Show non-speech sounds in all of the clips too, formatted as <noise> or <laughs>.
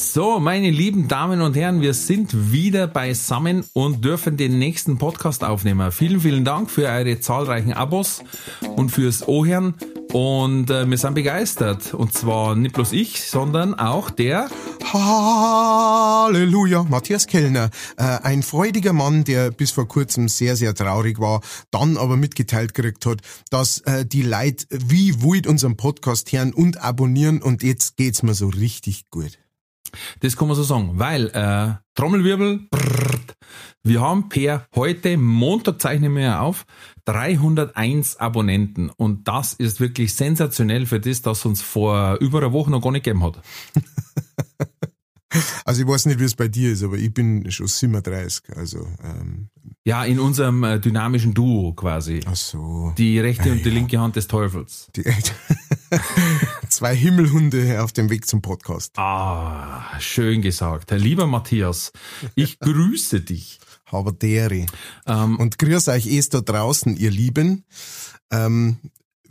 So, meine lieben Damen und Herren, wir sind wieder beisammen und dürfen den nächsten Podcast aufnehmen. Vielen, vielen Dank für eure zahlreichen Abos und fürs Ohren. Und äh, wir sind begeistert. Und zwar nicht bloß ich, sondern auch der Halleluja, Matthias Kellner. Äh, ein freudiger Mann, der bis vor kurzem sehr, sehr traurig war, dann aber mitgeteilt gekriegt hat, dass äh, die Leute wie wild unseren Podcast hören und abonnieren und jetzt geht's mir so richtig gut. Das kann man so sagen, weil äh, Trommelwirbel, brrrt, wir haben per heute Montag zeichnen wir ja auf 301 Abonnenten und das ist wirklich sensationell für das, dass uns vor über einer Woche noch gar nicht gegeben hat. <laughs> Also ich weiß nicht, wie es bei dir ist, aber ich bin schon 37, also ähm, Ja, in unserem äh, dynamischen Duo quasi. ach so. Die rechte Ah, und die ja. linke Hand des Teufels. Die, <laughs> <laughs> zwei Himmelhunde auf dem Weg zum Podcast. Ah, schön gesagt. Herr lieber Matthias, ich <laughs> grüße dich. Aber dere. Ähm, Und grüß euch es da draußen, ihr Lieben. Ähm,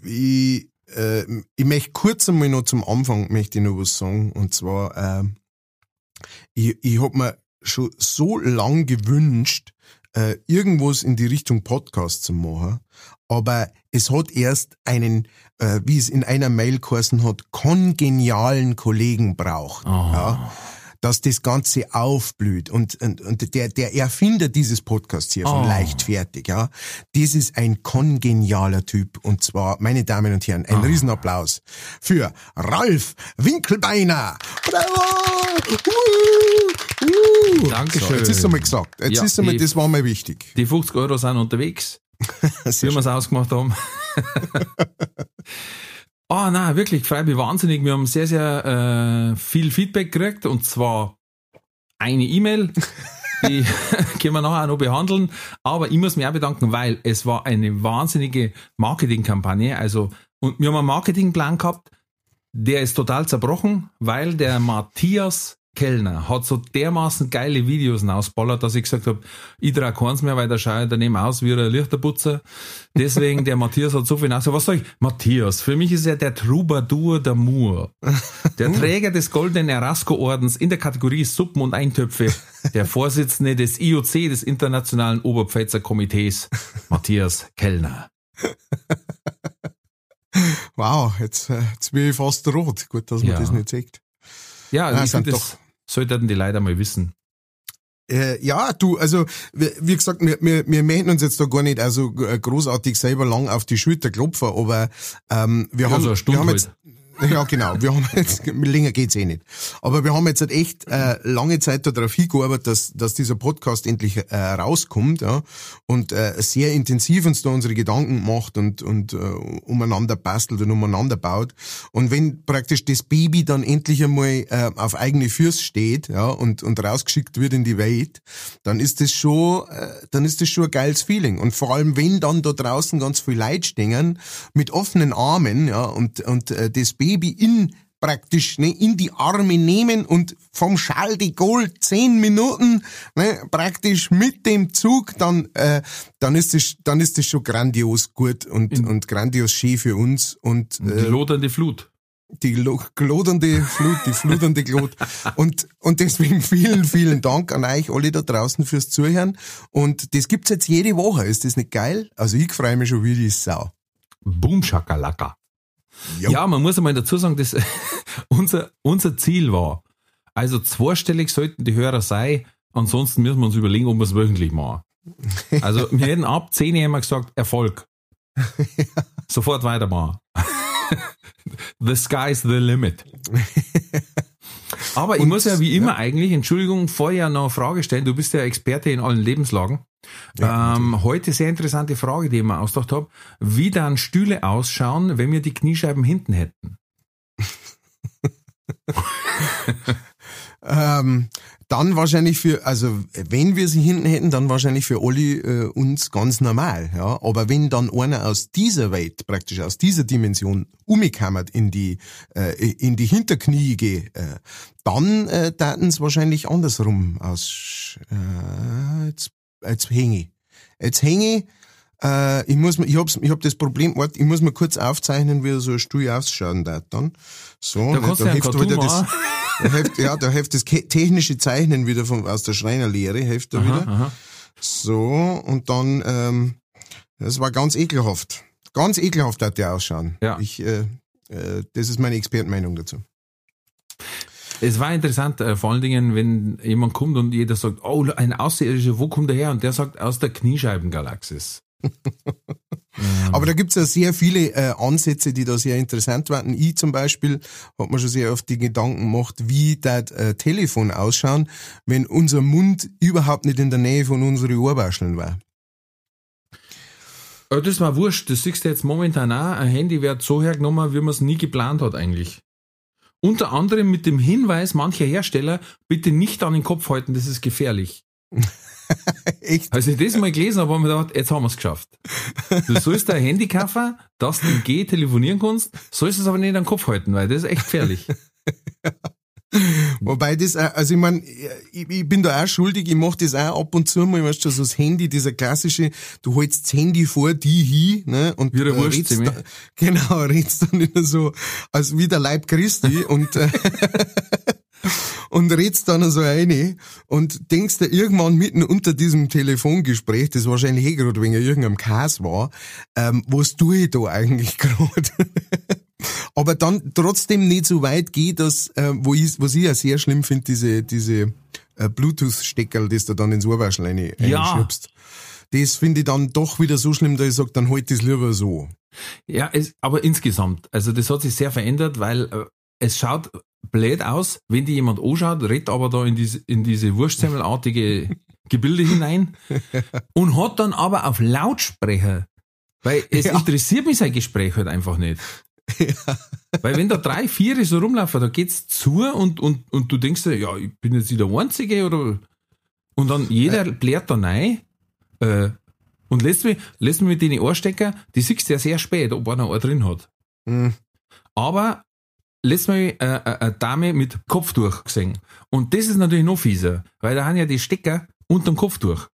ich, äh, ich möchte kurz einmal noch zum Anfang möchte ich noch was sagen. Und zwar, ähm, ich, ich hab mir schon so lang gewünscht, äh, irgendwas in die Richtung Podcast zu machen. Aber es hat erst einen, äh, wie es in einer Mail geheißen hat, kongenialen Kollegen braucht. Ah. Ja dass das Ganze aufblüht. Und, und, und der, der Erfinder dieses Podcasts hier von Oh. Leichtfertig, ja, das ist ein kongenialer Typ. Und zwar, meine Damen und Herren, ein Riesenapplaus für Ralf Winkelbeiner. Bravo! Uh, uh. Dankeschön. So, jetzt ist einmal gesagt. Jetzt Ja, ist einmal, die- das war mal wichtig. die 50 Euro sind unterwegs, <laughs> wie wir es ausgemacht haben. <laughs> Ah, na wirklich, freut mich wahnsinnig. Wir haben sehr, sehr äh, viel Feedback gekriegt und zwar eine E-Mail, <laughs> die <laughs> können wir nachher auch noch behandeln. Aber ich muss mich auch bedanken, weil es war eine wahnsinnige Marketingkampagne. Also, und wir haben einen Marketingplan gehabt, der ist total zerbrochen, weil der Matthias Kellner hat so dermaßen geile Videos ausballert, dass ich gesagt habe, ich trage keins mehr, weil der schaut daneben aus wie ein Lichterputzer. Deswegen, der Matthias hat so viel aus. Was sag ich? Matthias, für mich ist er der Troubadour d'Amour. Der <laughs> Träger des Goldenen Erasco-Ordens in der Kategorie Suppen und Eintöpfe. Der Vorsitzende des IOC, des Internationalen Oberpfälzer Komitees, Matthias Kellner. Wow, jetzt, äh, jetzt bin ich fast rot. Gut, dass man Ja. das nicht sagt. Ja, also Ah, ich sind das sollten die Leute mal wissen. Äh, ja, du, also wie, wie gesagt, wir, wir, wir möchten uns jetzt da gar nicht also großartig selber lang auf die Schulter klopfen, aber ähm, wir Ja, haben, so wir haben jetzt, ja genau, wir haben jetzt länger geht's eh nicht, aber wir haben jetzt halt echt äh, lange Zeit darauf hingearbeitet, dass dass dieser Podcast endlich äh, rauskommt, ja, und äh, sehr intensiv uns da unsere Gedanken macht und und äh, umeinander bastelt und umeinander baut. Und wenn praktisch das Baby dann endlich einmal äh, auf eigene Füße steht, ja, und und rausgeschickt wird in die Welt, dann ist das schon, äh, dann ist das schon ein geiles Feeling. Und vor allem, wenn dann da draußen ganz viel Leute stehen, mit offenen Armen, ja, und, und äh, das Baby in praktisch ne, in die Arme nehmen und vom Charles de Gaulle zehn Minuten ne, praktisch mit dem Zug, dann äh, dann ist das dann ist das schon grandios gut und und grandios schön für uns und Die äh, lodernde Flut. die lo- glodernde Flut, die fluternde Glot. Und, und deswegen vielen, vielen Dank an euch alle da draußen fürs Zuhören. Und das gibt's jetzt jede Woche. Ist das nicht geil? Also ich freue mich schon wie die Sau. Boom Shakalaka. Jo. Ja, man muss einmal dazu sagen, dass <laughs> unser, unser Ziel war, also zweistellig sollten die Hörer sein, ansonsten müssen wir uns überlegen, ob wir es wöchentlich machen. <laughs> Also wir hätten ab 10 Uhr immer gesagt, Erfolg. <laughs> Sofort weitermachen. the sky's the limit. Aber ich Und- muss ja wie immer eigentlich, Entschuldigung, vorher noch eine Frage stellen. Du bist ja Experte in allen Lebenslagen. Ja, ähm, heute sehr interessante Frage, die ich mir ausgedacht habe. Wie dann Stühle ausschauen, wenn wir die Kniescheiben hinten hätten? <laughs> Ähm, dann wahrscheinlich für, also wenn wir sie hinten hätten, dann wahrscheinlich für alle äh, uns ganz normal. Ja, aber wenn dann einer aus dieser Welt, praktisch aus dieser Dimension, umgekammert in die äh, in die Hinterknie geht, äh, dann äh, taten es wahrscheinlich andersrum aus. Äh, jetzt, jetzt hänge. Jetzt hänge. Äh, ich muss, ich hab's, ich hab das Problem, warte, ich muss mir kurz aufzeichnen, wie so ein Stuhl ausschauen darf dann. So, Da ja einen hilft Cartoon wieder das, <laughs> da hilft, ja, da hilft das technische Zeichnen wieder von, aus der Schreinerlehre, hilft da wieder. aha. So, und dann, ähm, das war ganz ekelhaft. Ganz ekelhaft hat der ausschauen. Ja. Ich, äh, äh, das ist meine Expertenmeinung dazu. Es war interessant, äh, vor allen Dingen, wenn jemand kommt und jeder sagt, oh, ein Außerirdischer, wo kommt er her? Und der sagt, aus der Kniescheibengalaxis. Aber da gibt's ja sehr viele äh, Ansätze, die da sehr interessant waren. Ich zum Beispiel hat mir schon sehr oft die Gedanken gemacht, wie das äh, Telefon ausschauen, wenn unser Mund überhaupt nicht in der Nähe von unseren Ohrwascheln war. Aber das war wurscht, das siehst du jetzt momentan auch. Ein Handy wird so hergenommen, wie man es nie geplant hat eigentlich. Unter anderem mit dem Hinweis mancher Hersteller, bitte nicht an den Kopf halten, das ist gefährlich. <laughs> <laughs> Echt? Als ich das mal gelesen habe, habe ich mir gedacht, jetzt haben wir es geschafft. Du sollst ein Handy kaufen, dass du im G telefonieren kannst, sollst es aber nicht an den Kopf halten, weil das ist echt gefährlich. <laughs> Wobei das, also ich mein, ich, ich bin da auch schuldig, ich mach das auch ab und zu mal, weißt du, so das Handy, dieser klassische, du hältst das Handy vor die hin, ne, und Wie der äh, redst da, <laughs> genau, redst dann immer so, als wie der Leib Christi und, äh, und redst dann so eine und denkst dir irgendwann mitten unter diesem Telefongespräch, das wahrscheinlich eh gerade wegen irgendeinem Kas war, ähm, was tue ich da eigentlich <laughs> gerade? aber dann trotzdem nicht so weit geht, dass, äh, wo ich, was ich ja sehr schlimm finde, diese, diese äh, Bluetooth-Steckerl, das du dann ins Ohrwaschel rein, Ja. Das finde ich dann doch wieder so schlimm, dass ich sage, dann halt das lieber so. Ja, es, aber insgesamt, also das hat sich sehr verändert, weil äh, es schaut blöd aus, wenn die jemand anschaut, redet aber da in diese, in diese Wurstsemmelartige Gebilde hinein <laughs> und hat dann aber auf Lautsprecher, weil es Ja. interessiert mich sein Gespräch halt einfach nicht. Weil wenn da drei, vier so rumlaufen, da geht's zu und, und, und du denkst dir, ja, ich bin jetzt wieder der Einzige oder, und dann jeder blärt da rein, äh, und lässt mich, lässt mich mit den Ohrstecker, die siehst du ja sehr spät, ob einer einen drin hat. Hm. Aber lässt mich äh, äh, eine Dame mit Kopftuch gesehen. Und das ist natürlich noch fieser, weil da haben ja die Stecker unterm Kopftuch.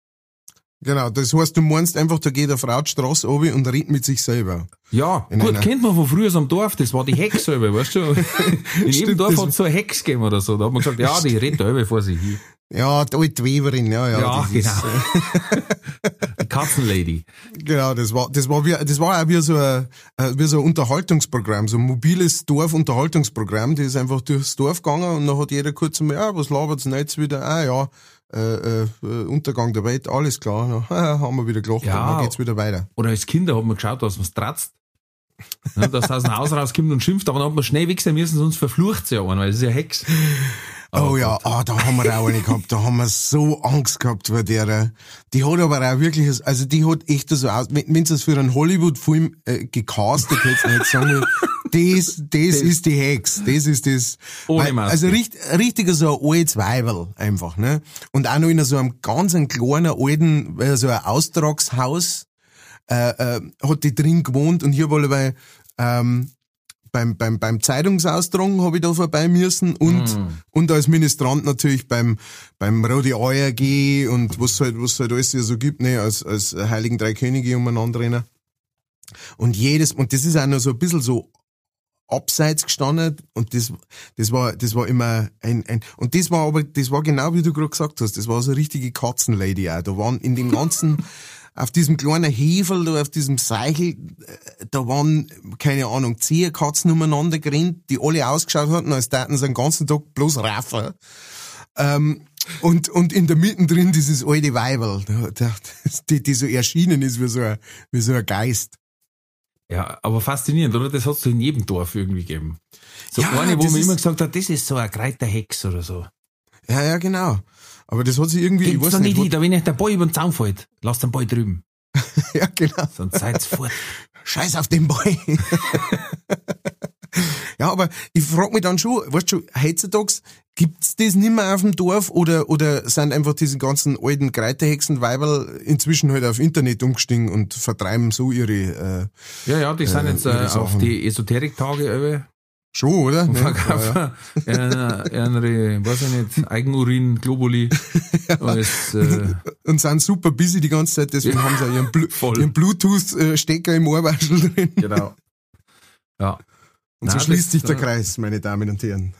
Genau, das heißt, du meinst einfach, da geht eine Frau die Straße runter und redet mit sich selber. Ja, In gut, einer- kennt man von früher am Dorf, das war die Hex selber, weißt du? <laughs> In jedem Dorf hat es so eine Hex gegeben oder so. Da hat man gesagt, ja, die redet da selber vor sich hin. Ja, die alte Weberin, ja, ja. Ja, genau. <laughs> Die Katzenlady. Genau, das war, das war wie, das war auch wie so ein, äh, wie so ein Unterhaltungsprogramm, so ein mobiles Dorfunterhaltungsprogramm, die ist einfach durchs Dorf gegangen und dann hat jeder kurz mal, ja, was labert's denn jetzt wieder? Ah, ja, äh, äh, Untergang der Welt, alles klar, na, <laughs> haben wir wieder gelacht Ja. und dann geht's wieder weiter. Oder als Kinder hat man geschaut, dass man es tratzt. Ja, dass aus dem Haus rauskommt und schimpft, aber dann hat man schnell weg sein müssen, sonst verflucht sie ja einen, weil das ist ja eine Oh ja, ah, da haben wir auch eine <laughs> gehabt, da haben wir so Angst gehabt vor der. äh, Die hat aber auch wirklich, also die hat echt so aus, wenn wenn sie es für einen Hollywood-Film äh, gecastet hätte, hätte ich sagen das, das ist die Hex, das ist das. Ohne Weil- Maske. Also richtig, richtiger so ein altes Weiberl einfach, ne? Und auch noch in so einem ganz einen kleinen alten, äh, so ein Austragshaus, äh, äh, hat die drin gewohnt und hier war bei, ähm, beim, beim, beim Zeitungsaustragen habe ich da vorbei müssen und, und als Ministrant natürlich beim, beim Rode gehen und was halt, was halt alles hier so gibt, ne, als, als Heiligen Drei Könige umeinander rennen. Und jedes, und das ist auch noch so ein bisschen so abseits gestanden und das, das war, das war immer ein, ein, und das war aber, das war genau wie du gerade gesagt hast, das war so eine richtige Katzenlady auch. Da waren in dem ganzen, <laughs> auf diesem kleinen Hevel, da auf diesem Seichel, äh, da waren, keine Ahnung, zehn Katzen umeinander gerannt, die alle ausgeschaut hatten, als täten sie den ganzen Tag bloß raffen. Ähm, und, und in der Mitte drin dieses alte da- die, die so erschienen ist wie so ein, wie so ein Geist. Ja, aber faszinierend, oder? Das hat es in jedem Dorf irgendwie gegeben. So Ja, eine, wo man immer gesagt hat, das ist so ein Kreiterhex oder so. Ja, ja, genau. Aber das hat sich irgendwie, ich Geht's weiß da nicht nicht, hin, da wenn euch der Ball über den Zaun fällt, lasst den Ball drüben. <laughs> ja, genau. Sonst seid's fort. Scheiß auf den Ball. <laughs> ja, aber ich frag mich dann schon, weißt du, heutzutage, Gibt's das nicht mehr auf dem Dorf oder, oder sind einfach diese ganzen alten Kreiterhexen-Weiberl inzwischen halt auf Internet umgestiegen und vertreiben so ihre, äh, Ja, ja, die sind äh, jetzt äh, auf die Esoterik-Tage Schon, oder? Und verkaufen ja, ja. <laughs> ihre, weiß ich nicht, Eigenurin, Globuli. <laughs> Als, äh, und sind super busy die ganze Zeit, deswegen ja, haben sie ihren, Blu <laughs> ihren Bluetooth-Stecker im Ohrwaschel drin. Genau. Ja. Und Nein, so schließt das, sich der Kreis, meine Damen und Herren.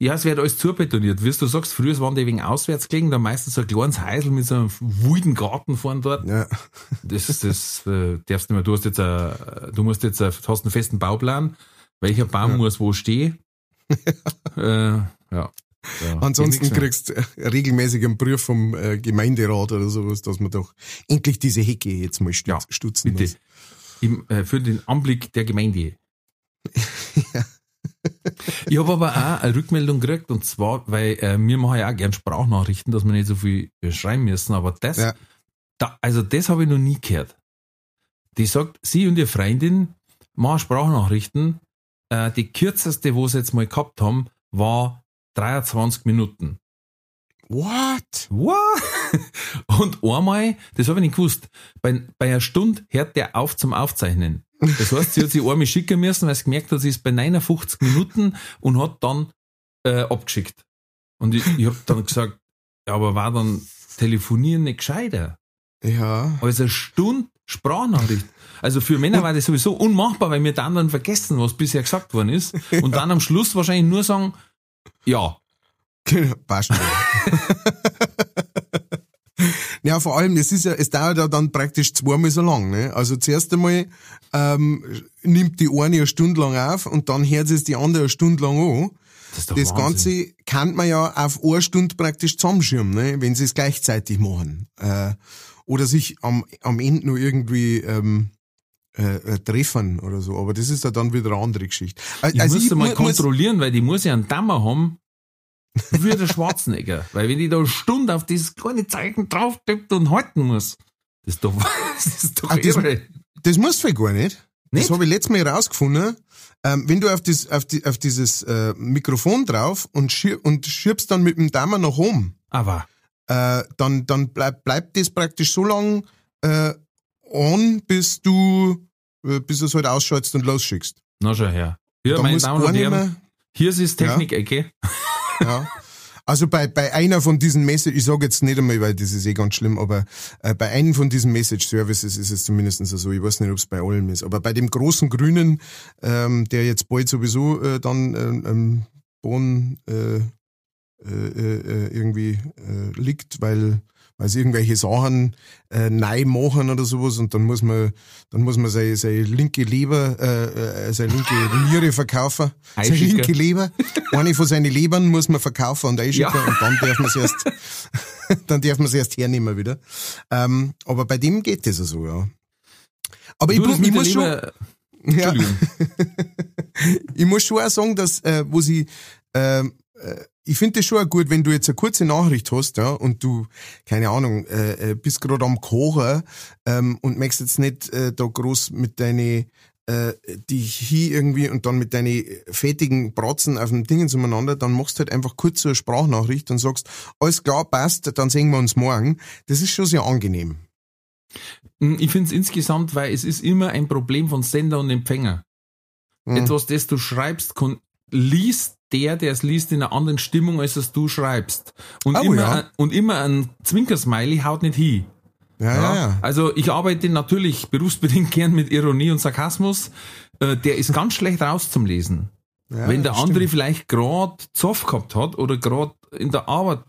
Ja, es wird alles zubetoniert. Wie du sagst, früher waren die wegen auswärts gelegen, da meistens so ein kleines Häusl mit so einem wilden Garten vorne dort. Ja. Das, das äh, darfst du nicht mehr. Du hast jetzt, a, du musst jetzt, a, hast einen festen Bauplan welcher Baum ja. muss wo stehen. <laughs> äh, ja. Ja, Ansonsten kriegst du regelmäßig einen Brief vom äh, Gemeinderat oder sowas, dass man doch endlich diese Hecke jetzt mal stutz, ja, stutzen bitte. muss. Im, äh, für den Anblick der Gemeinde. <laughs> ja. Ich habe aber auch eine Rückmeldung gekriegt und zwar, weil äh, wir machen ja auch gern Sprachnachrichten, dass wir nicht so viel äh, schreiben müssen, aber das, ja. da, also das habe ich noch nie gehört. Die sagt, sie und ihre Freundin machen Sprachnachrichten äh, die kürzeste, wo sie jetzt mal gehabt haben, war 23 Minuten. What? What? <laughs> Und einmal, das habe ich nicht gewusst, bei, bei einer Stunde hört der auf zum Aufzeichnen. Das heißt, sie hat sich einmal schicken müssen, weil sie gemerkt hat, sie ist bei 59 Minuten und hat dann äh, abgeschickt. Und ich, ich habe dann gesagt, ja, aber war dann Telefonieren nicht gescheiter? Ja. Also eine Stunde Sprachnachricht. Also für Männer war das sowieso unmachbar, weil wir dann dann vergessen, was bisher gesagt worden ist. <laughs> Und dann am Schluss wahrscheinlich nur sagen, ja. Genau, passt Ja, vor allem, es ist ja, es dauert ja dann praktisch zweimal so lang, ne? Also zuerst einmal ähm, nimmt die eine eine Stunde lang auf und dann hört es die andere eine Stunde lang an. Das, das Ganze kann man ja auf eine Stunde praktisch zusammenschirmen, ne? wenn sie es gleichzeitig machen. Äh, oder sich am, am Ende nur irgendwie ähm, äh, äh, treffen oder so. Aber das ist ja dann wieder eine andere Geschichte. Also, ich muss ich mal kontrollieren, weil die muss ja einen Dammer haben, wie der Schwarzenegger. <laughs> weil wenn die da eine Stunde auf dieses kleine Zeichen drauf tippt und halten muss, das ist doch, <laughs> das ist doch ah, das, das musst du gar nicht. nicht? Das habe ich letztes Mal herausgefunden. Ähm, wenn du auf, das, auf, die, auf dieses äh, Mikrofon drauf und, schir und schiebst dann mit dem Daumen nach oben. Aber äh, dann, dann bleib, bleibt das praktisch so lang äh, on, bis du, äh, bis du es halt ausschaltest und losschickst. Na schon her. Ja, meine Damen und Herren, hier ist es Technik-Ecke. Ja. <laughs> ja. Also bei, bei einer von diesen Message, ich sage jetzt nicht einmal, weil das ist eh ganz schlimm, aber äh, bei einem von diesen Message-Services ist es zumindest so, ich weiß nicht, ob es bei allem ist, aber bei dem großen Grünen, ähm, der jetzt bald sowieso äh, dann ähm, ähm Bonn äh, äh, äh, irgendwie äh, liegt, weil weil sie irgendwelche Sachen äh, neu machen oder sowas und dann muss man dann muss man seine, seine linke Leber, äh, äh seine linke <laughs> Niere verkaufen. Seine linke Leber. Eine von seinen Lebern muss man verkaufen und einschicken ja. und dann darf man es erst <laughs> dann darf man es erst hernehmen wieder. Ähm, aber bei dem geht das so, ja. Aber du, ich, ich muss schon. Ja. <laughs> ich muss schon auch sagen, dass, äh, wo sie äh, äh, ich finde das schon gut, wenn du jetzt eine kurze Nachricht hast, ja, und du, keine Ahnung, äh, äh bist gerade am Kochen ähm, und möchtest jetzt nicht äh, da groß mit deine äh, die hier irgendwie und dann mit deinen fettigen Bratzen auf dem Dingen zueinander, dann machst du halt einfach kurz so eine Sprachnachricht und sagst, alles klar, passt, dann sehen wir uns morgen. Das ist schon sehr angenehm. Hm, ich finde es insgesamt, weil es ist immer ein Problem von Sender und Empfänger. Mhm. Etwas, das du schreibst, liest der, der es liest, in einer anderen Stimmung, als es du schreibst. Und, oh, immer, ja. und immer ein Zwinkersmiley haut nicht hin. Ja, ja, ja. Also ich arbeite natürlich berufsbedingt gern mit Ironie und Sarkasmus. Äh, der ist ganz schlecht raus zum Lesen. Ja, Wenn der andere stimmt. vielleicht gerade Zoff gehabt hat oder gerade in der Arbeit,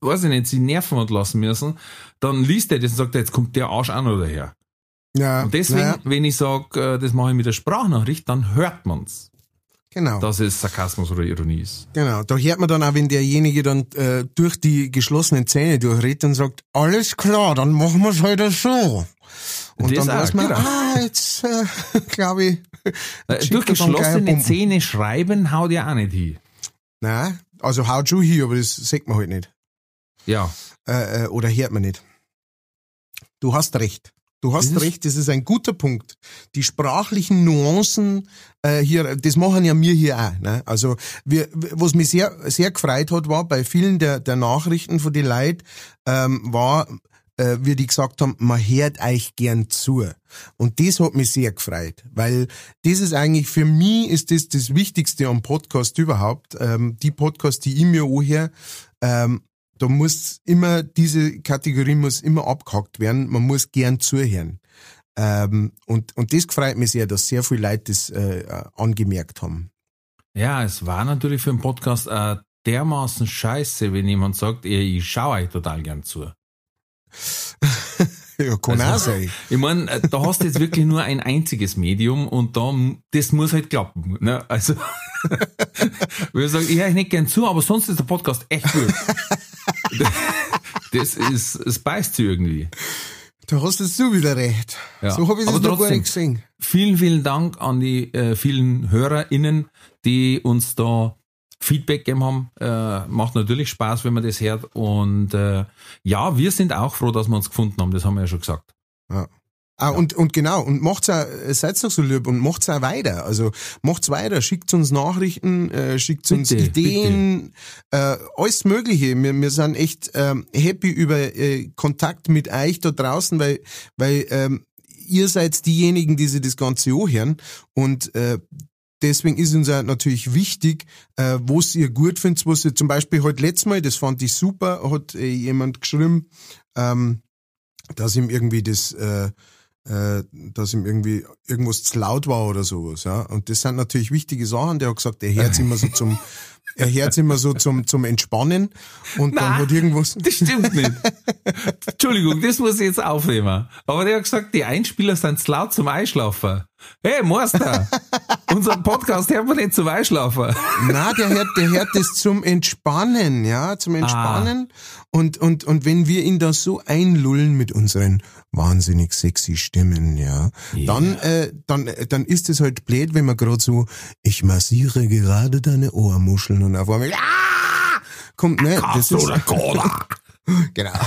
weiß ich nicht, sie Nerven hat lassen müssen, dann liest er das und sagt, jetzt kommt der Arsch auch noch daher. Ja. Und deswegen, ja. wenn ich sage, äh, das mache ich mit der Sprachnachricht, dann hört man's. Genau. Dass es Sarkasmus oder Ironie ist. Genau. Da hört man dann auch, wenn derjenige dann äh, durch die geschlossenen Zähne durchredet und sagt, alles klar, dann machen wir es heute so. Und das dann weiß man, genau. ah, jetzt äh, <laughs> glaube ich. Äh, durch geschlossene Zähne schreiben haut ja auch nicht hin. Nein, also haut schon hin, aber das sieht man halt nicht. Ja. Äh, äh, oder hört man nicht. Du hast recht. Du hast Das recht, das ist ein guter Punkt. Die sprachlichen Nuancen äh, hier, das machen ja wir hier auch. Ne? Also wir, was mich sehr, sehr gefreut hat, war bei vielen der, der Nachrichten von den Leuten, ähm, war, äh, wie die gesagt haben, man hört euch gern zu. Und das hat mich sehr gefreut, weil das ist eigentlich, für mich ist das das Wichtigste am Podcast überhaupt. Ähm, die Podcasts, die ich mir anhöre, ähm, da muss immer, diese Kategorie muss immer abgehakt werden. Man muss gern zuhören. Ähm, und, und das freut mich sehr, dass sehr viele Leute das äh, angemerkt haben. Ja, es war natürlich für einen Podcast äh, dermaßen scheiße, wenn jemand sagt, ich, ich schaue euch total gern zu. <laughs> Ja, kann Also- auch sein. Ich meine, äh, da hast du jetzt wirklich nur ein einziges Medium und da, das muss halt klappen. Ne? Also, <laughs> wir sagen, ich höre euch nicht gern zu, aber sonst ist der Podcast echt gut. <laughs> Das ist, es beißt sie irgendwie. Da hast jetzt du wieder recht. Ja. So habe ich das noch gar nicht gesehen. Vielen, vielen Dank an die äh, vielen HörerInnen, die uns da Feedback gegeben haben. Äh, macht natürlich Spaß, wenn man das hört. Und äh, ja, wir sind auch froh, dass wir uns gefunden haben. Das haben wir ja schon gesagt. Ah, und, und genau, und macht's auch, seid doch so lieb und macht's auch weiter. Also macht's weiter, schickt uns Nachrichten, äh, schickt uns Bitte, Ideen, Äh, alles Mögliche. Wir, wir sind echt ähm, happy über äh, Kontakt mit euch da draußen, weil, weil ähm, ihr seid diejenigen, die sich das Ganze anhören. Und äh, deswegen ist uns auch natürlich wichtig, äh, was ihr gut findet, was ihr zum Beispiel heute letztes Mal, das fand ich super, hat äh, jemand geschrieben, ähm, dass ihm irgendwie das, äh, äh, dass ihm irgendwie irgendwas zu laut war oder sowas, ja. Und das sind natürlich wichtige Sachen. Der hat gesagt, er hört immer so zum, <laughs> er hört immer so zum, zum Entspannen und dann Na. hat irgendwas, Das stimmt nicht. Entschuldigung, das muss ich jetzt aufnehmen. Aber der hat gesagt, die Einspieler sind zu laut zum Einschlafen. Hey, Meister, <laughs> unser Podcast hört man nicht zum Einschlafen. na, der hört, der hört das zum Entspannen, ja, zum Entspannen. Und, und, und wenn wir ihn da so einlullen mit unseren wahnsinnig sexy Stimmen, ja, dann, äh, dann, dann ist es halt blöd, wenn man gerade so, ich massiere gerade deine Ohrmuscheln und auf einmal, ja, kommt, ne, das ist, <laughs> Genau. <laughs>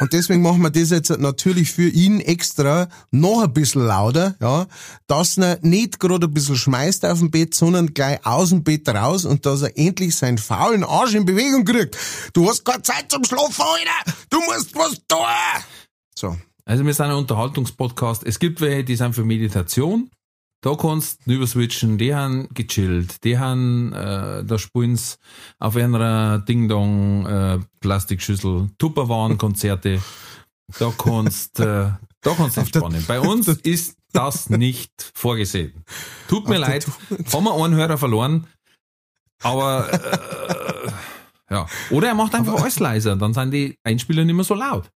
Und deswegen machen wir das jetzt natürlich für ihn extra noch ein bisschen lauter, ja, dass er nicht gerade ein bisschen schmeißt auf dem Bett, sondern gleich aus dem Bett raus und dass er endlich seinen faulen Arsch in Bewegung kriegt. Du hast keine Zeit zum Schlafen, Alter! Du musst was tun! So. Also wir sind ein Unterhaltungspodcast. Es gibt welche, die sind für Meditation. Da kannst du überswitchen, die haben gechillt, die haben, äh, da spielen auf einer Ding-Dong äh, Plastikschüssel Tupperwaren-Konzerte. Da kannst, äh, da kannst du entspannen. Bei uns ist das nicht vorgesehen. Tut mir Auf leid, haben wir einen Hörer verloren, aber äh, ja. Oder er macht einfach alles leiser, dann sind die Einspieler nicht mehr so laut.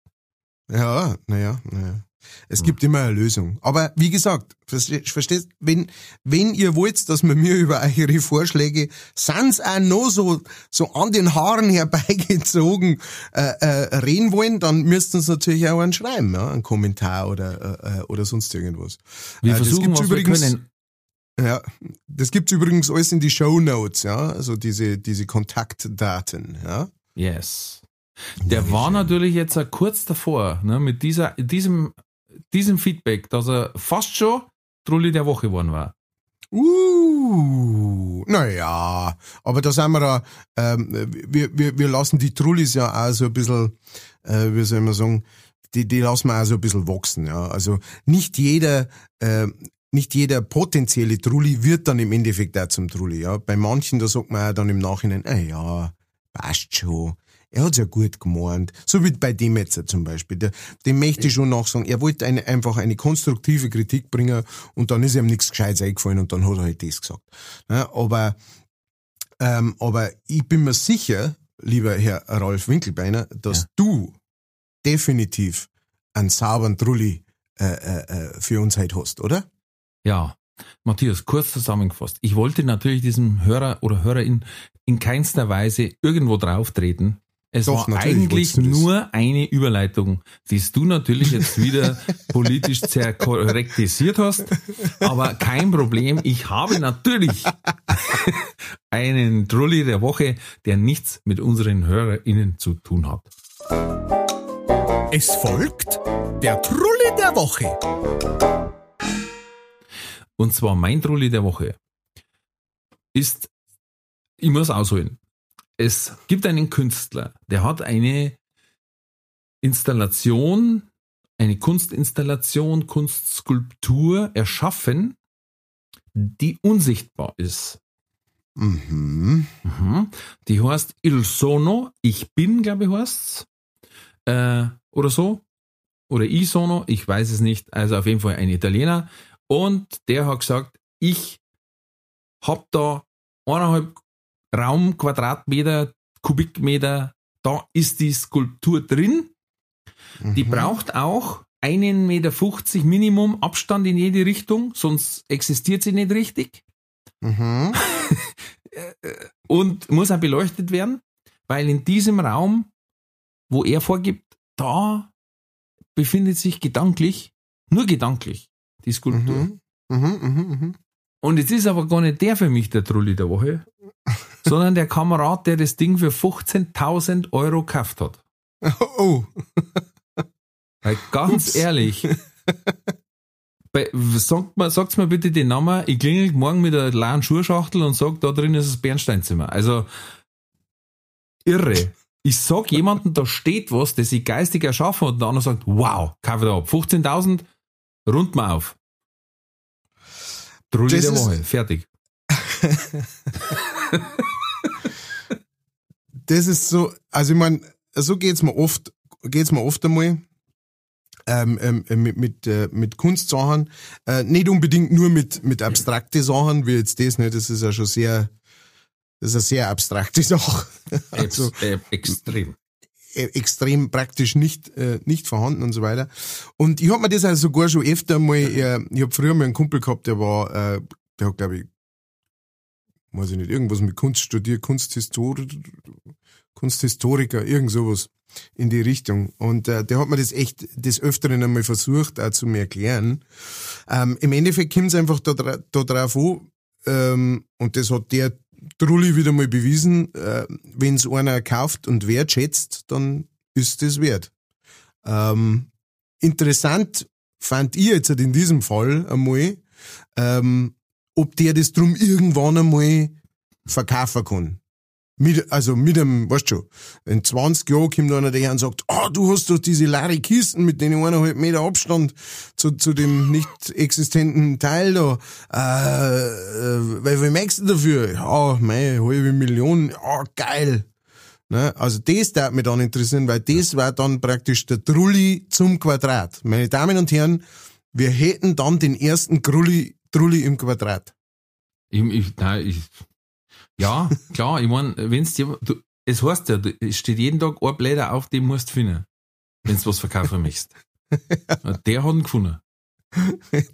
Ja, naja, naja. Es gibt immer eine Lösung. Aber wie gesagt, verste- verstehst, wenn, wenn ihr wollt, dass wir mir <laughs> über eure Vorschläge sans auch noch so, so an den Haaren herbeigezogen äh, äh, reden wollen, dann müsst ihr uns natürlich auch einen schreiben, ja, einen Kommentar oder, äh, äh, oder sonst irgendwas. Wir Äh, das versuchen, gibt's was übrigens- wir können. Ja, das gibt's übrigens alles in die Show Notes, ja, also diese, diese Kontaktdaten, ja. Yes. Der war natürlich jetzt kurz davor, ne, mit dieser, diesem, diesem Feedback, dass er fast schon Trulli der Woche geworden war. Uh, naja, aber da sind wir da, ähm, wir, wir, wir lassen die Trullis ja auch so ein bisschen, äh, wie soll man sagen, die, die lassen wir auch so ein bisschen wachsen, ja. Also nicht jeder, äh, nicht jeder potenzielle Trulli wird dann im Endeffekt auch zum Trulli, ja. Bei manchen, da sagt man auch dann im Nachhinein, ah ja, passt schon. Er hat's ja gut gemeint. So wie bei dem jetzt zum Beispiel. Der, dem möchte ich schon nachsagen. Er wollte eine, einfach eine konstruktive Kritik bringen und dann ist ihm nichts Gescheites eingefallen und dann hat er halt das gesagt. Ja, aber, ähm, aber ich bin mir sicher, lieber Herr Ralf Winkelbeiner, dass Ja. du definitiv einen sauberen Trulli äh, äh, äh, für uns heute hast, oder? Ja. Matthias, kurz zusammengefasst. Ich wollte natürlich diesem Hörer oder Hörerin in keinster Weise irgendwo drauf treten. Es Doch, war eigentlich nur eine Überleitung, die du natürlich jetzt wieder <laughs> politisch zerkorrektisiert hast. Aber kein Problem. Ich habe natürlich <laughs> einen Trulli der Woche, der nichts mit unseren HörerInnen zu tun hat. Es folgt der Trulli der Woche. Und zwar mein Trulli der Woche ist, ich muss ausholen. Es gibt einen Künstler, der hat eine Installation, eine Kunstinstallation, Kunstskulptur erschaffen, die unsichtbar ist. Mhm. Mhm. Die heißt Il Sono, ich bin, glaube ich, heißt's. Äh, oder so. Oder I Sono, ich weiß es nicht. Also auf jeden Fall ein Italiener. Und der hat gesagt, ich hab da eineinhalb Raum, Quadratmeter, Kubikmeter, da ist die Skulptur drin. Die Mhm. braucht auch einen Meter 50 Minimum Abstand in jede Richtung, sonst existiert sie nicht richtig Mhm. <laughs> und muss auch beleuchtet werden, weil in diesem Raum, wo er vorgibt, da befindet sich gedanklich, nur gedanklich, die Skulptur. Mhm. Mhm. Mhm. Mhm. Und jetzt ist aber gar nicht der für mich der Trulli der Woche, <laughs> sondern der Kamerad, der das Ding für 15.000 Euro gekauft hat. Oh. <laughs> Weil ganz Ups. ehrlich, <laughs> bei, sagt mir, sagt's mir bitte den Namen, ich klingel morgen mit einer leeren Schuhschachtel und sag, da drin ist das Bernsteinzimmer. Also, irre. Ich sag jemandem, da steht was, das ich geistig erschaffen und der andere sagt, wow, kaufe da ab. 15.000, rund mal auf. Trulli Das der Woche, fertig. Das ist so, also ich meine, so geht's mir oft, geht's mir oft einmal. Ähm, ähm, äh, mit, mit, äh, mit Kunstsachen, äh, nicht unbedingt nur mit, mit abstrakte Sachen, wie jetzt das, ne, das ist ja schon sehr, das ist eine sehr abstrakte <laughs> Sache. Also, äh, extrem. e- extrem praktisch nicht, äh, nicht vorhanden und so weiter. Und ich hab mir das also sogar schon öfter mal, äh, ich hab früher mal einen Kumpel gehabt, der war, äh, der hat glaube ich, weiß ich nicht, irgendwas mit Kunst studiert, Kunsthistoriker, Kunsthistoriker, irgend sowas in die Richtung. Und äh, der hat mir das echt des Öfteren einmal versucht, auch zu mir erklären. Ähm, Im Endeffekt kommt es einfach da, da drauf an, ähm, und das hat der Trulli wieder mal bewiesen, äh, wenn es einer kauft und wertschätzt, dann ist das wert. Ähm, interessant fand ich jetzt halt in diesem Fall einmal, ähm, ob der das drum irgendwann einmal verkaufen kann. Mit, also mit einem, weißt du schon, in 20 Jahren kommt einer daher und sagt, ah, du hast doch diese leere Kisten mit den eineinhalb Meter Abstand zu, zu dem nicht existenten Teil da. Äh, äh, weil, wie merkst du dafür? Ja, meine halbe Million, ja, geil. Ne? Also das darf mich dann interessieren, weil das war dann praktisch der Trulli zum Quadrat. Meine Damen und Herren, wir hätten dann den ersten Trulli, Trulli im Quadrat. Ich, ich, nein, ich, ja, klar, ich mein, wenn's dir, du, es heißt ja, es steht jeden Tag ein Blätter auf, den musst du finden, wenn du was verkaufen möchtest. <laughs> Der hat ihn gefunden.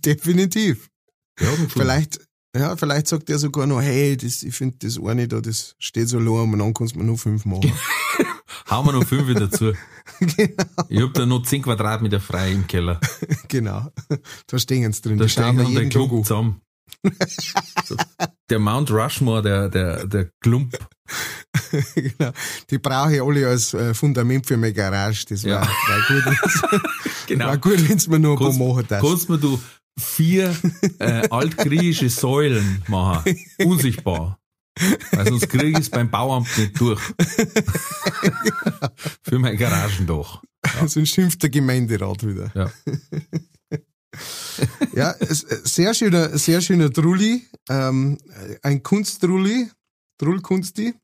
Definitiv. Der hat ihn gefunden. Vielleicht, ja, vielleicht sagt er sogar noch, hey, das, ich finde das eine da, das steht so low und dann kannst du mir noch fünf machen. <laughs> Hauen wir noch fünf dazu. <laughs> genau, Ich hab da noch 10 Quadratmeter frei im Keller. <laughs> genau. Da stehen sie drin. Da stehen wir jeden Klump an. zusammen. So, der Mount Rushmore, der, der, der Klump. <laughs> genau. Die brauche ich alle als äh, Fundament für meine Garage. Das war, Ja. war gut, Genau. war gut, wenn es mir noch ein paar machen darfst. kannst mir du vier äh, altgriechische Säulen machen. Unsichtbar. Weil sonst krieg ich es beim Bauamt nicht durch. <laughs> Für mein Garagendach. Sonst schimpft der Gemeinderat wieder. Ja. Ja, es- äh, sehr schöner, sehr schöner Trulli, ähm, ein Kunsttrulli, Trullkunsti.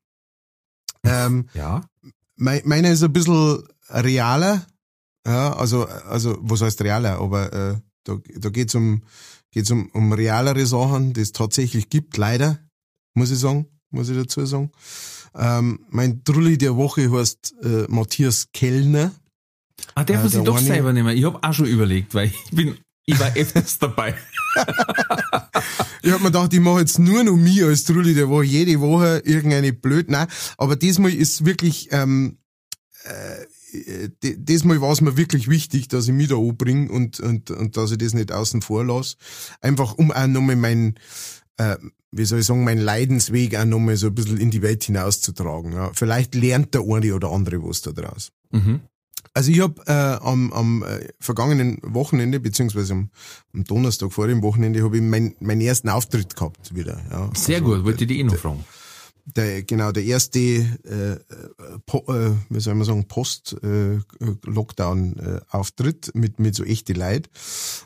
Ähm, Ja. mein, meiner ist ein bisschen realer, ja, also, also, was heißt realer, aber äh, da, da geht's um, geht's um, um realere Sachen, die es tatsächlich gibt, leider, muss ich sagen, muss ich dazu sagen. Ähm, mein Trulli der Woche heißt äh, Matthias Kellner. Ah, darf Äh, man sich der doch eine- selber nehmen. Ich hab auch schon überlegt, weil ich bin, ich war öfters dabei. <laughs> Ich hab mir gedacht, ich mache jetzt nur noch mich als Trulli der Woche, jede Woche irgendeine blöd. Nein, aber diesmal ist wirklich, ähm, äh, d- diesmal war es mir wirklich wichtig, dass ich mich da anbringe und, und, und dass ich das nicht außen vor lasse. Einfach um auch nochmal mein, äh, wie soll ich sagen, mein Leidensweg auch nochmal so ein bisschen in die Welt hinauszutragen. Ja. Vielleicht lernt der eine oder andere was da draus. Mhm. Also ich habe äh, am, am äh, vergangenen Wochenende, beziehungsweise am, am Donnerstag vor dem Wochenende, habe ich mein, meinen ersten Auftritt gehabt wieder. Ja. Sehr also, gut, wollte ich dich eh noch fragen der, genau, der erste, äh, po, äh, wie soll man sagen, Post-Lockdown-Auftritt äh, mit, mit so echte Leid.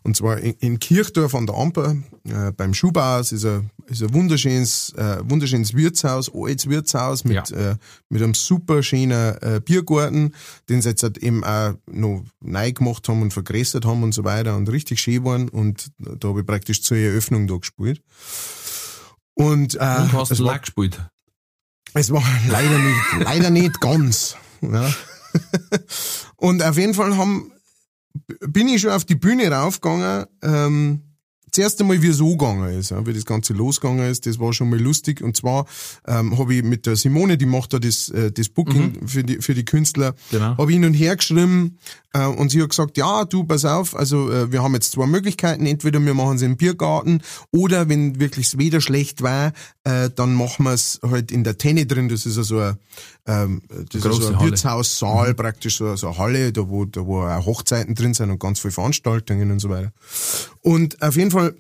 Und zwar in, in Kirchdorf an der Amper, äh, beim Schuhbauhaus, ist ein, ist ein wunderschönes, äh, wunderschönes Wirtshaus, altes Wirtshaus mit, ja. äh, mit einem super schönen äh, Biergarten, den sie jetzt halt eben auch noch neu gemacht haben und vergrößert haben und so weiter und richtig schön waren. Und da habe ich praktisch zur Eröffnung da gespielt. Und, äh, und hast du gespielt? Es war leider nicht, <laughs> leider nicht ganz. Ja. Und auf jeden Fall haben, bin ich schon auf die Bühne raufgegangen, ähm, zuerst einmal, wie es so gegangen ist, ja, wie das Ganze losgegangen ist, das war schon mal lustig. Und zwar ähm, habe ich mit der Simone, die macht da das, äh, das Booking mhm. für, die, für die Künstler, genau. habe ich hin und her geschrieben äh, und sie hat gesagt, ja, du, pass auf, also äh, wir haben jetzt zwei Möglichkeiten, entweder wir machen es im Biergarten oder wenn wirklich das Wetter schlecht war, äh, dann machen wir es halt in der Tenne drin, das ist also ein, ähm, das ist so ein Wirtshaussaal, mhm. praktisch so, so eine Halle, da wo, da wo auch Hochzeiten drin sind und ganz viele Veranstaltungen und so weiter. Und auf jeden Fall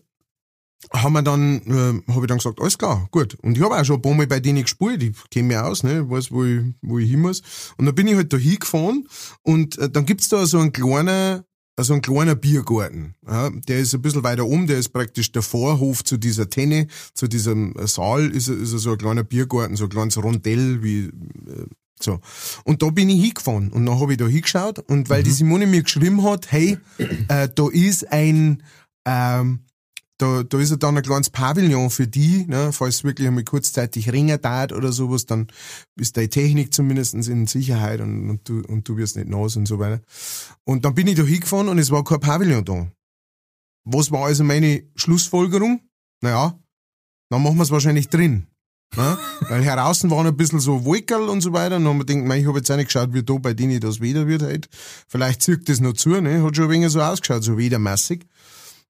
haben wir dann, äh, habe ich dann gesagt, alles klar, gut. Und ich habe auch schon ein paar Mal bei denen gespielt, ich kenne mich aus, ne, weiß, wo ich, wo ich hin muss. Und dann bin ich halt da hingefahren und äh, dann gibt's da so einen kleinen, also ein kleiner Biergarten. Ja, der ist ein bisschen weiter um, der ist praktisch der Vorhof zu dieser Tenne, zu diesem Saal ist, ist so ein kleiner Biergarten, so ein kleines Rondell, wie äh, so. Und da bin ich hingefahren und dann habe ich da hingeschaut und weil mhm. die Simone mir geschrieben hat, hey, äh, da ist ein ähm, da, da ist ja dann ein kleines Pavillon für die, ne, falls wirklich einmal kurzzeitig Ringer tat oder sowas, dann ist deine Technik zumindest in Sicherheit und, und, du, und du wirst nicht nass und so weiter. Und dann bin ich da hingefahren und es war kein Pavillon da. Was war also meine Schlussfolgerung? Naja, dann machen wir es wahrscheinlich drin. Ne? <laughs> Weil heraus waren ein bisschen so Wolkerl und so weiter. Und dann haben wir gedacht, ich habe jetzt auch nicht geschaut, wie da bei denen das wieder wird halt. Vielleicht zirkt das noch zu, ne? Hat schon ein wenig so ausgeschaut, so wedermäßig.